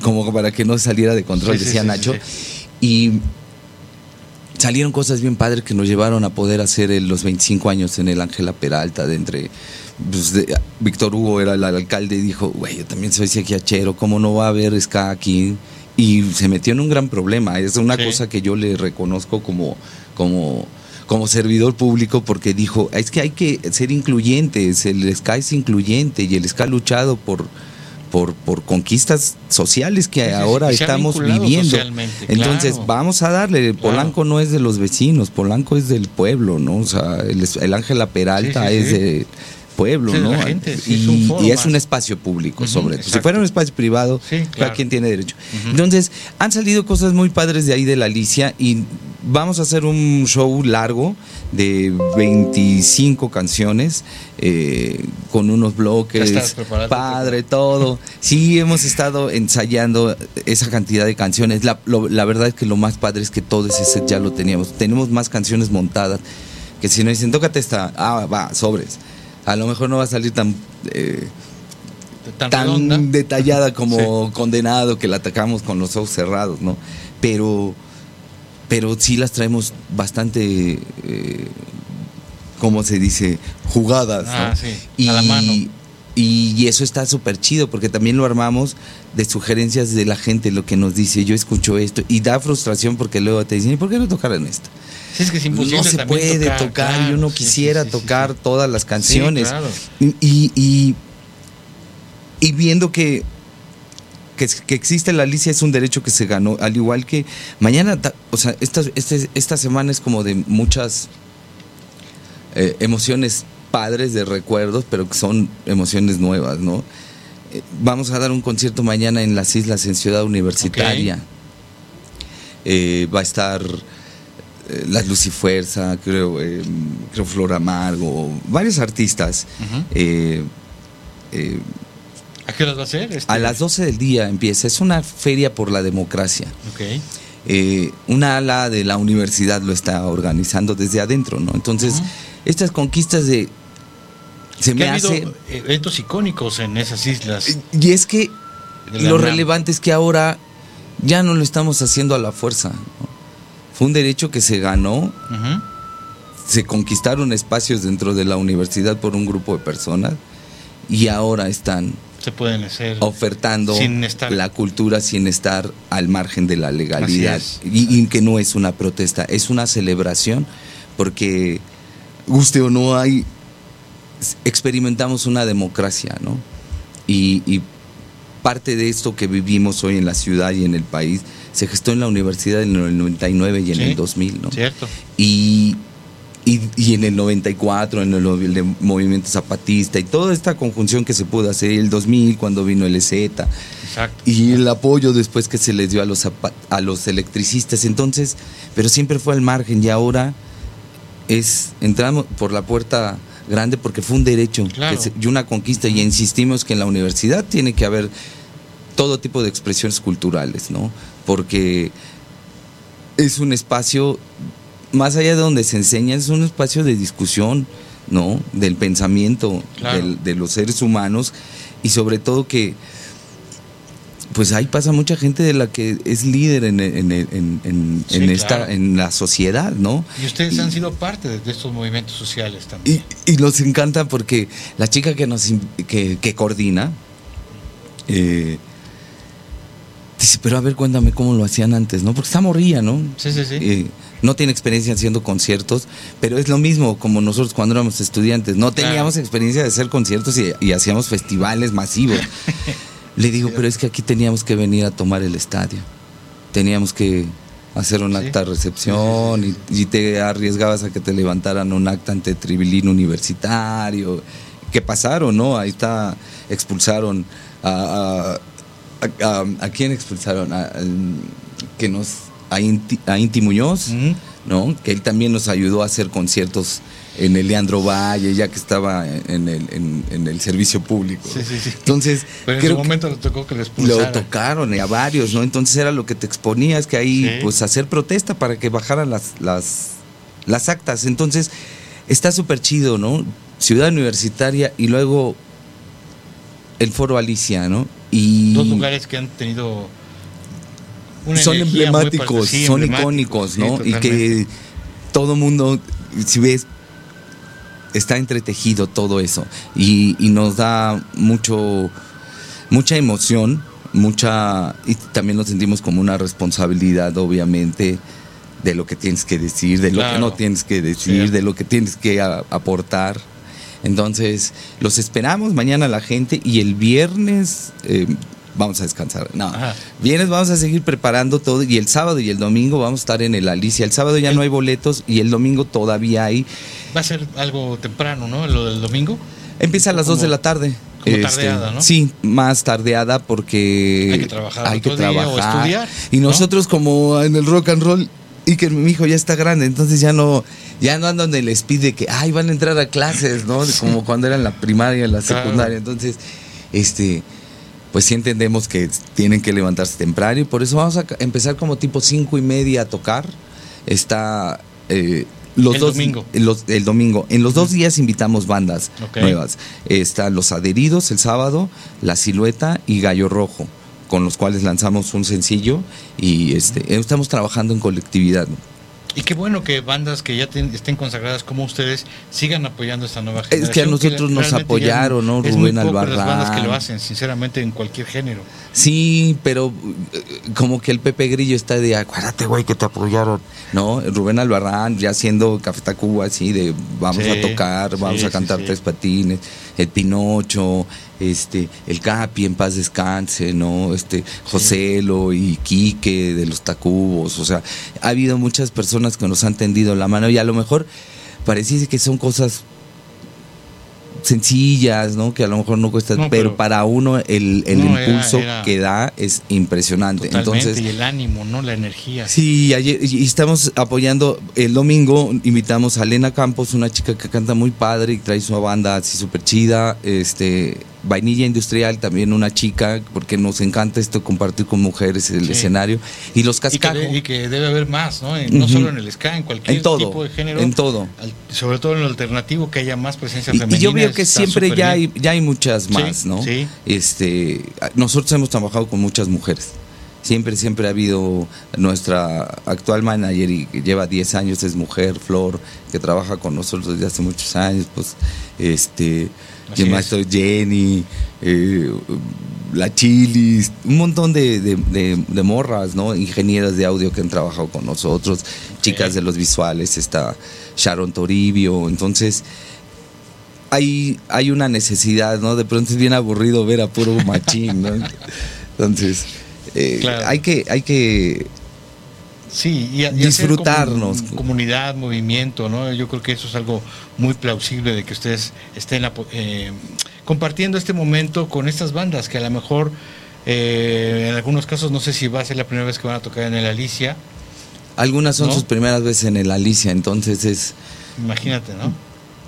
como para que no saliera de control, Sí, decía sí, Nacho. sí, Y salieron cosas bien padres que nos llevaron a poder hacer el- los 25 años en el Ángela Peralta, de entre... pues, de- Víctor Hugo era el alcalde y dijo, güey, yo también soy sequiachero, ¿cómo no va a haber ska aquí? Y se metió en un gran problema. Es una cosa que yo le reconozco como, como, como servidor público porque dijo, es que hay que ser incluyentes, el ska es incluyente y el ska ha luchado por, por, por conquistas sociales que ahora estamos viviendo. Entonces, claro. vamos a darle, Polanco no es de los vecinos, Polanco es del pueblo, ¿no? O sea, el, el Ángela Peralta Sí, sí, es sí. de pueblo, ¿no? gente, y es un foro y es más. un espacio público, sobre todo. Si fuera un espacio privado, Sí, cada claro. quien tiene derecho. Entonces, han salido cosas muy padres de ahí de la Alicia y vamos a hacer un show largo de 25 canciones eh, con unos bloques, padre, todo. Sí, hemos estado ensayando esa cantidad de canciones. La, lo- la verdad es que lo más padre es que todo ese set ya lo teníamos. Tenemos más canciones montadas Que si no dicen, tócate esta, ah, va, sobres. A lo mejor no va a salir tan... eh, Tan, detallada como condenado que la atacamos con los ojos cerrados, ¿no? Pero, pero sí las traemos bastante, eh, ¿cómo se dice? Jugadas, ¿no? Ah, sí, a la mano. Y, y eso está súper chido porque también lo armamos de sugerencias de la gente, lo que nos dice, yo escucho esto, y da frustración porque luego te dicen, ¿y por qué no tocaran esto? Sí, es que es imposible no se puede tocar, claro, yo no sí, quisiera sí, tocar todas las canciones. claro. Y, y, y- y viendo que, que, que existe la Alicia es un derecho que se ganó, al igual que mañana, o sea, esta, este- esta semana es como de muchas eh, emociones padres de recuerdos, pero que son emociones nuevas, ¿no? Eh, vamos a dar un concierto mañana en las islas, en Ciudad Universitaria. Eh, va a estar eh, La Lucifuerza, creo, creo Flor Amargo, varios artistas. ¿A qué horas va a ser? Este- a las 12 del día empieza. Es una feria por la democracia. Ok. Eh, una ala de la universidad lo está organizando desde adentro, ¿no? Entonces, estas conquistas de... Se me ha hace... eventos icónicos en esas islas. Y es que lo UNAM. relevante es que ahora ya no lo estamos haciendo a la fuerza. ¿no? Fue un derecho que se ganó, se conquistaron espacios dentro de la universidad por un grupo de personas y ahora están Se pueden hacer. ofertando Sin estar- la cultura sin estar al margen de la legalidad y, y que no es una protesta, es una celebración porque guste o no hay experimentamos una democracia, ¿no? Y, y parte de esto que vivimos hoy en la ciudad y en el país se gestó en la universidad en el 99 y en Sí, el 2000, ¿no? Cierto. y, y, y en el 94, en el, movimiento zapatista y toda esta conjunción que se pudo hacer, el 2000 cuando vino el EZ Exacto. y el apoyo después que se les dio a los, a los electricistas, entonces, pero siempre fue al margen y ahora es, entramos por la puerta grande porque fue un derecho Claro. que se- y una conquista y insistimos que en la universidad tiene que haber todo tipo de expresiones culturales, ¿no? Porque es un espacio, más allá de donde se enseña, es un espacio de discusión, ¿no? Del pensamiento Claro. del- de los seres humanos y sobre todo que, pues ahí pasa mucha gente de la que es líder en, en- en- en- Sí, esta, claro. en la sociedad, ¿no? Y ustedes Y- han sido parte de, estos movimientos sociales también. y, y nos encanta porque la chica que nos que, que coordina eh, dice, pero a ver, cuéntame cómo lo hacían antes, ¿no? Porque está morría, ¿no? Sí, sí, sí. Eh, no tiene experiencia haciendo conciertos, pero es lo mismo como nosotros cuando éramos estudiantes. No Claro. teníamos experiencia de hacer conciertos y, y hacíamos festivales masivos. Le digo, pero es que aquí teníamos que venir a tomar el estadio. Teníamos que hacer un acta de recepción Y, y te arriesgabas a que te levantaran un acta ante tribilín universitario. ¿Qué pasaron, no? Ahí está, expulsaron a... ¿A, a, a quién expulsaron? A- que nos, a, Inti, a Inti Muñoz. ¿no? Que él también nos ayudó a hacer conciertos en el Leandro Valle, ya que estaba en el, en, en el servicio público. Sí, sí, sí. Entonces, Pero en creo momento le tocó que les lo tocaron y a varios, ¿no? Entonces era lo que te exponías, que ahí, Sí. pues, hacer protesta para que bajaran las, las, las actas. Entonces, está súper chido, ¿no? Ciudad Universitaria y luego el Foro Alicia, ¿no? Y Dos lugares que han tenido. Son emblemáticos, sí, son emblemáticos, icónicos, sí, ¿no? y que todo mundo, si ves, está entretejido todo eso. Y, y nos da mucho, mucha emoción, mucha. Y también nos sentimos como una responsabilidad, obviamente, de lo que tienes que decir, de lo que no tienes que decir, de lo que tienes que a- aportar. Entonces, los esperamos mañana la gente y el viernes eh, vamos a descansar. No, Ajá. viernes vamos a seguir preparando todo y el sábado y el domingo vamos a estar en el Alicia. El sábado ya no hay boletos y el domingo todavía hay. Va a ser algo temprano, ¿no? Lo del domingo. Empieza a las Como- 2 de la tarde. Este, como tardeada, ¿no? Sí, más tardeada porque Hay que trabajar hay que o trabajar. estudiar, Y ¿no? nosotros como en el rock and roll y que mi hijo ya está grande, entonces ya no ya no andan donde les pide que ay van a entrar a clases, ¿no? Como cuando era en la primaria, en la Claro. secundaria. Entonces, este pues sí entendemos que tienen que levantarse temprano y por eso vamos a empezar como tipo cinco y media a tocar. Está eh, Los el dos, domingo. los- el domingo. En los dos días invitamos bandas nuevas. Están Los Adheridos el sábado, La Silueta y Gallo Rojo, con los cuales lanzamos un sencillo y este, estamos trabajando en colectividad. Y qué bueno que bandas que ya ten- estén consagradas como ustedes sigan apoyando esta nueva Es generación. que a nosotros nos apoyaron, ¿no? Es muy Rubén poco las bandas que Albarrán. lo hacen, sinceramente, en cualquier género. Sí, pero eh, como que el Pepe Grillo está de acuérdate, güey, que te apoyaron. No, Rubén Albarrán ya haciendo Café Tacuba, así de vamos Sí, a tocar, vamos sí, a cantar sí. tres patines, el Pinocho, este, el Capi en paz descanse, ¿no? Este, Joselo y Quique de los Tacubos, o sea, ha habido muchas personas que nos han tendido la mano y a lo mejor pareciese que son cosas sencillas, ¿no? Que a lo mejor no cuesta, No, pero, pero- para uno el, el No, era- impulso era- que da es impresionante. Totalmente. Entonces, y el ánimo, ¿no? La energía. sí, ayer, y estamos apoyando, el domingo invitamos a Elena Campos, una chica que canta muy padre y trae su banda así súper chida, este, Vainilla Industrial, también una chica, porque nos encanta esto, compartir con mujeres el Sí. escenario, y los Y cascajos. y que debe haber más, ¿no? En- no solo en el ska, en cualquier En todo, tipo de género. en todo. al- sobre todo en lo alternativo, que haya más presencia Y, femenina. y yo veo que siempre ya hay, ya hay muchas Sí, más, ¿no? sí. Este, nosotros hemos trabajado con muchas mujeres. Siempre, siempre ha habido nuestra actual manager y que lleva 10 años, es mujer, Flor, que trabaja con nosotros desde hace muchos años, pues, este, Así ¿quién más es. estoy? Jenny, eh, la Chilis, un montón de, de- de- de morras, ¿no? Ingenieras de audio que han trabajado con nosotros, chicas de los visuales, está Sharon Toribio, entonces hay, hay una necesidad, ¿no? De pronto es bien aburrido ver a puro machín, ¿no? Entonces, eh, Claro. hay que, hay que Sí, y, a- y disfrutarnos. comu- comunidad, movimiento, ¿no? Yo creo que eso es algo muy plausible de que ustedes estén eh, compartiendo este momento con estas bandas que a lo mejor eh, en algunos casos no sé si va a ser la primera vez que van a tocar en el Alicia, algunas son ¿No? sus primeras veces en el Alicia, entonces es imagínate, ¿no?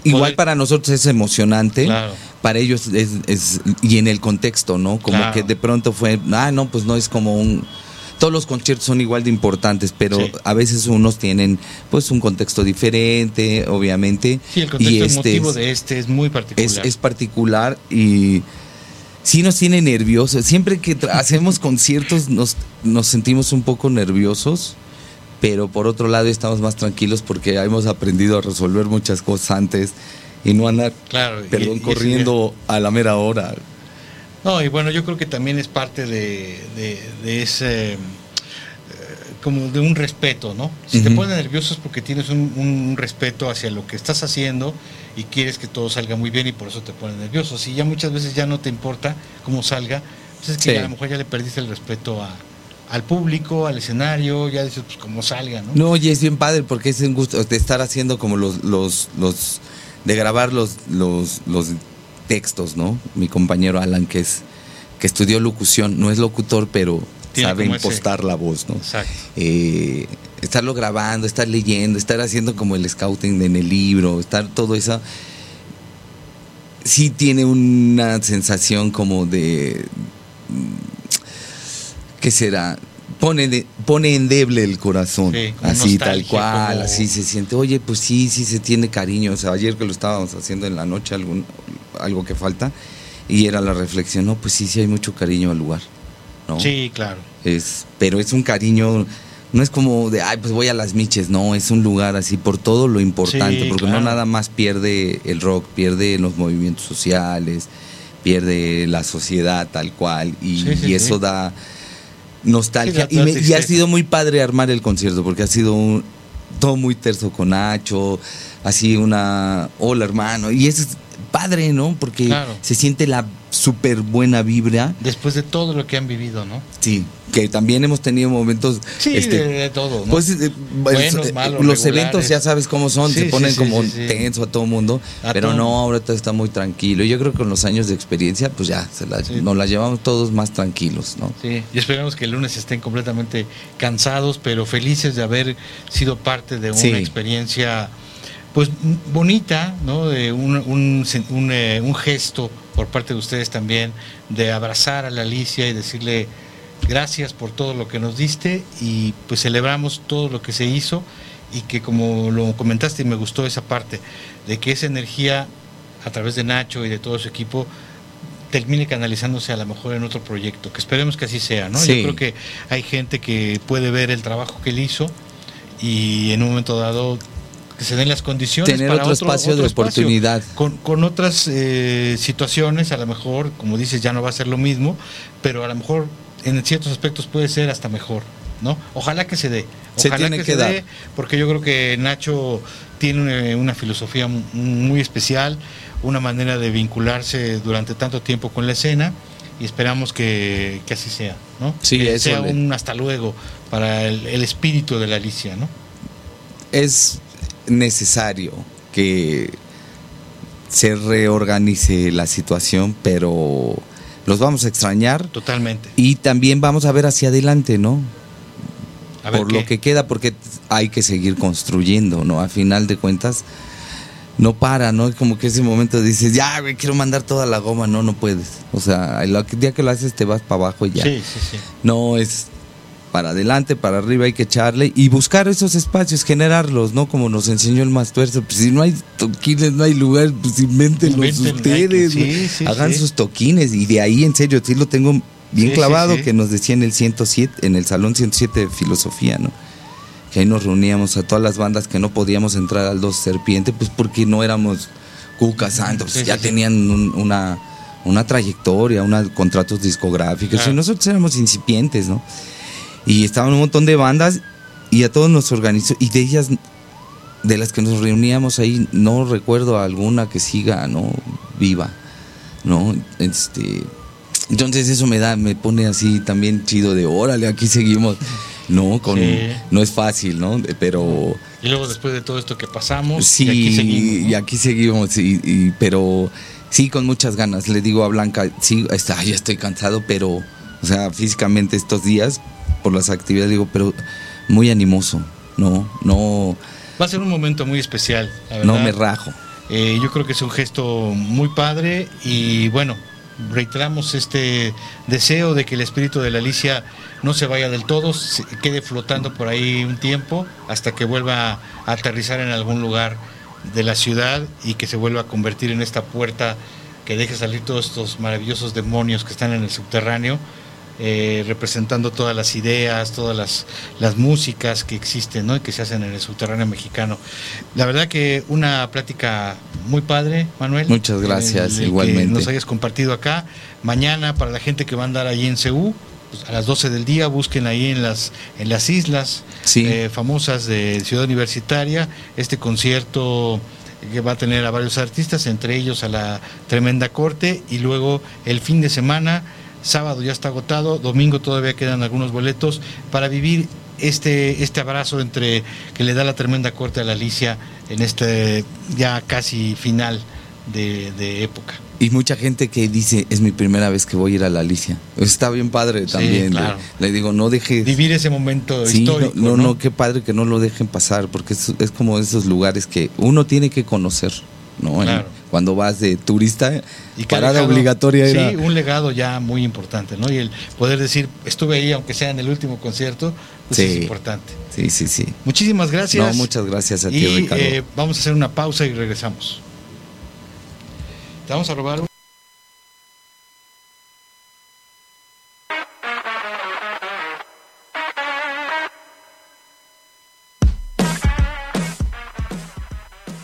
igual Poder- para nosotros es emocionante. Claro. Para ellos es, es- y en el contexto, ¿no? Como Claro. que de pronto fue, ah, no, pues no es como un todos los conciertos son igual de importantes, pero Sí. a veces unos tienen pues un contexto diferente, obviamente. Sí, el contexto y este emotivo es- de este es muy particular. es, es particular y sí nos tiene nerviosos. Siempre que hacemos conciertos nos, nos sentimos un poco nerviosos, pero por otro lado estamos más tranquilos porque hemos aprendido a resolver muchas cosas antes y no andar, Claro, perdón, y corriendo a la mera hora. No, y bueno, yo creo que también es parte de, de- de ese, eh, como de un respeto, ¿no? Si te pones nervioso es porque tienes un, un respeto hacia lo que estás haciendo y quieres que todo salga muy bien y por eso te pones nervioso. Si ya muchas veces ya no te importa cómo salga, pues es que Sí. a lo mejor ya le perdiste el respeto a- al público, al escenario, ya dices, pues como salga, ¿no? No, y es bien padre porque es un gusto de estar haciendo como los, los, los de grabar los, los, los textos, ¿no? Mi compañero Alan, que es, que estudió locución, no es locutor, pero Tiene sabe ese- impostar la voz, ¿no? Exacto. Eh, estarlo grabando, estar leyendo, estar haciendo como el scouting en el libro, estar todo eso. Sí tiene una sensación como de. mm, ¿Qué será? Pone, de- pone endeble el corazón. Sí, así, tal cual, como- así se siente. Oye, pues sí, sí se tiene cariño. O sea, ayer que lo estábamos haciendo en la noche, algún, algo que falta, y era la reflexión, no, pues sí, sí hay mucho cariño al lugar. ¿no? Sí, claro. Es, pero es un cariño, no es como de, ay, pues voy a las miches, no, es un lugar así por todo lo importante, Sí, porque claro. no nada más pierde el rock, pierde los movimientos sociales, pierde la sociedad tal cual, y, Sí, sí, y eso da nostalgia. Y, me- y ha sido muy padre armar el concierto, porque ha sido un- todo muy terso con Nacho, así una, hola hermano, y eso es padre, ¿no? Porque Claro. se siente la súper buena vibra. Después de todo lo que han vivido, ¿no? Sí, que también hemos tenido momentos. Sí, este, de, de todo, ¿no? pues eh, Buenos, eh, malos, los regulares. eventos ya sabes cómo son, Sí, se ponen sí, como sí, tenso a todo mundo, A pero todo. no, ahora todo está muy tranquilo. Yo creo que con los años de experiencia, pues ya, se la- nos la llevamos todos más tranquilos, ¿no? Sí, y esperamos que el lunes estén completamente cansados, pero felices de haber sido parte de una experiencia pues bonita, ¿no? De un, un, sen- un, eh, un gesto por parte de ustedes también, de abrazar a la Alicia y decirle gracias por todo lo que nos diste y pues celebramos todo lo que se hizo y que como lo comentaste y me gustó esa parte, de que esa energía a través de Nacho y de todo su equipo termine canalizándose a lo mejor en otro proyecto, que esperemos que así sea, ¿no? Sí. Yo creo que hay gente que puede ver el trabajo que él hizo y en un momento dado que se den las condiciones Tener para otro espacio de oportunidad. Con, con otras eh, situaciones, a lo mejor, como dices, ya no va a ser lo mismo, pero a lo mejor en ciertos aspectos puede ser hasta mejor, ¿no? Ojalá que se dé. Se Ojalá tiene que, que se dar. dé, porque yo creo que Nacho tiene una, filosofía mu- muy especial, una manera de vincularse durante tanto tiempo con la escena y esperamos que, que así sea, ¿no? Sí, que sea un hasta luego para el, el espíritu de la Alicia, ¿no? es necesario que se reorganice la situación, pero los vamos a extrañar Totalmente. y también vamos a ver hacia adelante, ¿no? A ver Por qué. lo que queda, porque hay que seguir construyendo, ¿no? A final de cuentas, no para, ¿no? Es como que ese momento dices, ya, güey, quiero mandar toda la goma, no, no puedes. O sea, el día que lo haces te vas para abajo y ya. Sí, sí, sí. No es para adelante, para arriba hay que echarle y buscar esos espacios, generarlos, ¿no? Como nos enseñó el Mastuerzo. Pues si no hay toquines, no hay lugar, pues invéntenlos Invéntenlo, ustedes. güey. sí, sí, Hagan sí. sus toquines y de ahí, en serio, sí lo tengo bien clavado que nos decía en el 107, en el Salón 107 de Filosofía, ¿no? Que ahí nos reuníamos a todas las bandas que no podíamos entrar al Dos Serpiente, pues porque no éramos Cuca Santos, ya tenían un- una, una trayectoria, una, contratos discográficos, Claro. y nosotros éramos incipientes, ¿no? Y estaban un montón de bandas y a todos nos organizó, y de ellas, de las que nos reuníamos ahí, no recuerdo alguna que siga, ¿no? Viva, ¿no? Este, entonces eso me da, me pone así también chido de, órale, aquí seguimos, ¿no? Con, Sí. No es fácil, ¿no? Pero... Y luego después de todo esto que pasamos, Sí, y aquí seguimos. ¿no? y aquí seguimos, y- y- pero sí con muchas ganas. Le digo a Blanca, sí, está, ya estoy cansado, pero, o sea, físicamente estos días, por las actividades, digo, pero muy animoso, no, no, Va a ser un momento muy especial, la verdad. no me rajo. Eh, yo creo que es un gesto muy padre y bueno, reiteramos este deseo de que el espíritu de la Alicia no se vaya del todo, se quede flotando por ahí un tiempo hasta que vuelva a aterrizar en algún lugar de la ciudad y que se vuelva a convertir en esta puerta que deje salir todos estos maravillosos demonios que están en el subterráneo, eh, representando todas las ideas, todas las, las músicas que existen ¿no? y que se hacen en el subterráneo mexicano. La verdad que una plática muy padre, Manuel. Muchas gracias, El- el que igualmente. nos hayas compartido acá. Mañana, para la gente que va a andar allí en Ceú, pues, a las 12 del día, busquen ahí en las, en las islas Sí. eh, famosas de Ciudad Universitaria este concierto que va a tener a varios artistas, entre ellos a la Tremenda Corte, y luego el fin de semana, sábado ya está agotado, domingo todavía quedan algunos boletos para vivir este, este abrazo entre que le da la Tremenda Corte a la Alicia en este ya casi final de, de época. Y mucha gente que dice, es mi primera vez que voy a ir a la Alicia. Está bien padre Sí, también. claro. Le, le digo, no dejes... Vivir ese momento Sí, no, histórico. no, ¿no? no, qué padre que no lo dejen pasar, porque es, es como esos lugares que uno tiene que conocer, ¿no? En- Claro. Cuando vas de turista, Y parada obligatoria era... Sí, un legado ya muy importante, ¿no? Y el poder decir, estuve ahí, aunque sea en el último concierto, pues Sí. es importante. Sí, sí, sí. Muchísimas gracias. No, muchas gracias a ti, y Ricardo. eh, vamos a hacer una pausa y regresamos. Te vamos a robar un-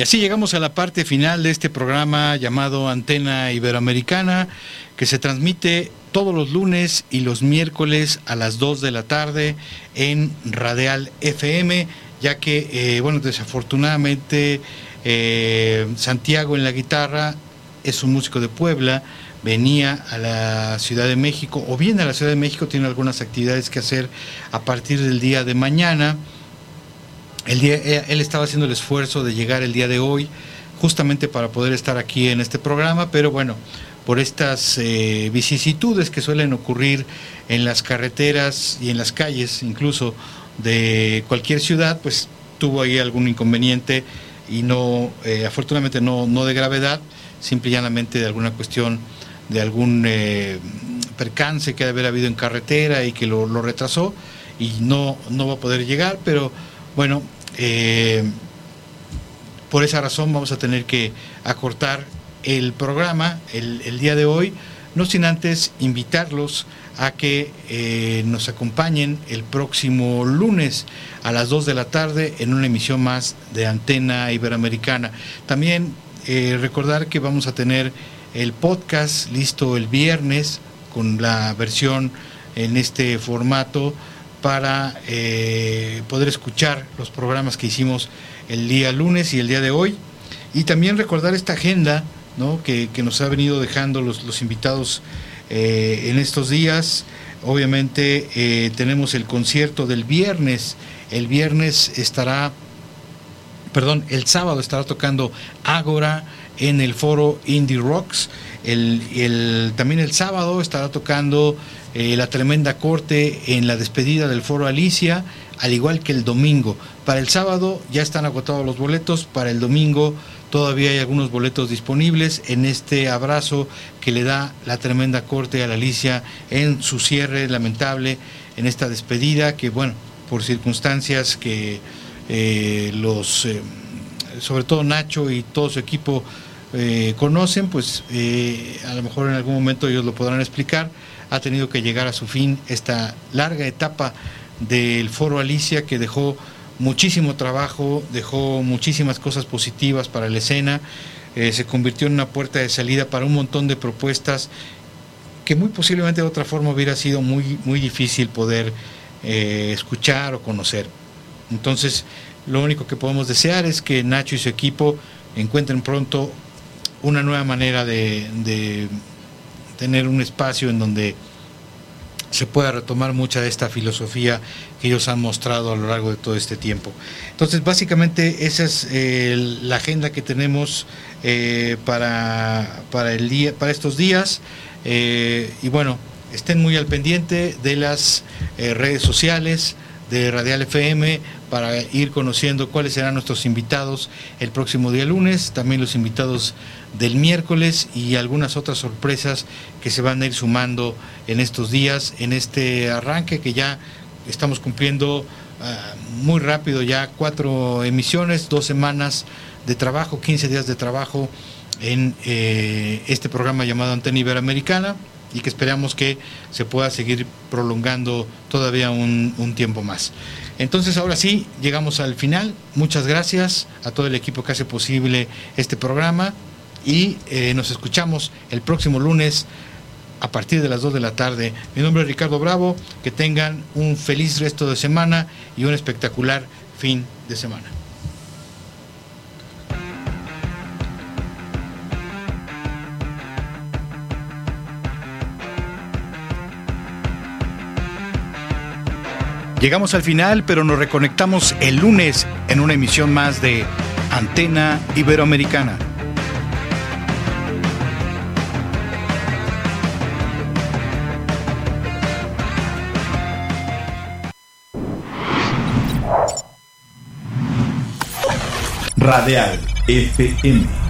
Y así llegamos a la parte final de este programa llamado Antena Iberoamericana, que se transmite todos los lunes y los miércoles a las 2 de la tarde en Radial FM, ya que, eh, bueno, desafortunadamente eh, Santiago en la guitarra es un músico de Puebla, venía a la Ciudad de México o viene a la Ciudad de México, tiene algunas actividades que hacer a partir del día de mañana. El día, eh, él estaba haciendo el esfuerzo de llegar el día de hoy, justamente para poder estar aquí en este programa, pero bueno, por estas eh, vicisitudes que suelen ocurrir en las carreteras y en las calles, incluso de cualquier ciudad, pues tuvo ahí algún inconveniente y no, eh, afortunadamente no, no de gravedad, simple y llanamente de alguna cuestión, de algún percance que ha de haber habido en carretera y que lo, lo, retrasó y no, no va a poder llegar, pero bueno, eh, por esa razón vamos a tener que acortar el programa el, día de hoy, no sin antes invitarlos a que eh, nos acompañen el próximo lunes a las 2 de la tarde en una emisión más de Antena Iberoamericana. También eh, recordar que vamos a tener el podcast listo el viernes con la versión en este formato para eh, poder escuchar los programas que hicimos el día lunes y el día de hoy. Y también recordar esta agenda que, nos ha venido dejando los, los invitados eh, en estos días. Obviamente eh, tenemos el concierto del viernes. El viernes estará, perdón, el sábado estará tocando Ágora en el foro Indie Rocks. El, el, también el sábado estará tocando eh, la tremenda corte en la despedida del foro Alicia, al igual que el domingo. Para el sábado ya están agotados los boletos, para el domingo todavía hay algunos boletos disponibles en este abrazo que le da la tremenda corte a la Alicia en su cierre lamentable, en esta despedida que, bueno, por circunstancias que eh, los, eh, sobre todo Nacho y todo su equipo conocen, pues a lo mejor en algún momento ellos lo podrán explicar, ha tenido que llegar a su fin esta larga etapa del foro Alicia que dejó muchísimo trabajo, dejó muchísimas cosas positivas para la escena, eh, se convirtió en una puerta de salida para un montón de propuestas que muy posiblemente de otra forma hubiera sido muy, muy difícil poder eh, escuchar o conocer. Entonces, lo único que podemos desear es que Nacho y su equipo encuentren pronto una nueva manera de, de tener un espacio en donde se pueda retomar mucha de esta filosofía que ellos han mostrado a lo largo de todo este tiempo. Entonces, básicamente esa es eh, la agenda que tenemos eh, para, para, el día, para estos días. Eh, y bueno, estén muy al pendiente de las redes sociales de Radial FM para ir conociendo cuáles serán nuestros invitados el próximo día lunes, también los invitados del miércoles y algunas otras sorpresas que se van a ir sumando en estos días, en este arranque que ya estamos cumpliendo uh, muy rápido, ya cuatro emisiones, dos semanas de trabajo, 15 días de trabajo en eh, este programa llamado Antena Iberoamericana y que esperamos que se pueda seguir prolongando todavía un, tiempo más. Entonces ahora sí, llegamos al final. Muchas gracias a todo el equipo que hace posible este programa y eh, nos escuchamos el próximo lunes a partir de las 2 de la tarde. Mi nombre es Ricardo Bravo, que tengan un feliz resto de semana y un espectacular fin de semana. Llegamos al final, pero nos reconectamos el lunes en una emisión más de Antena Iberoamericana. Radial. FM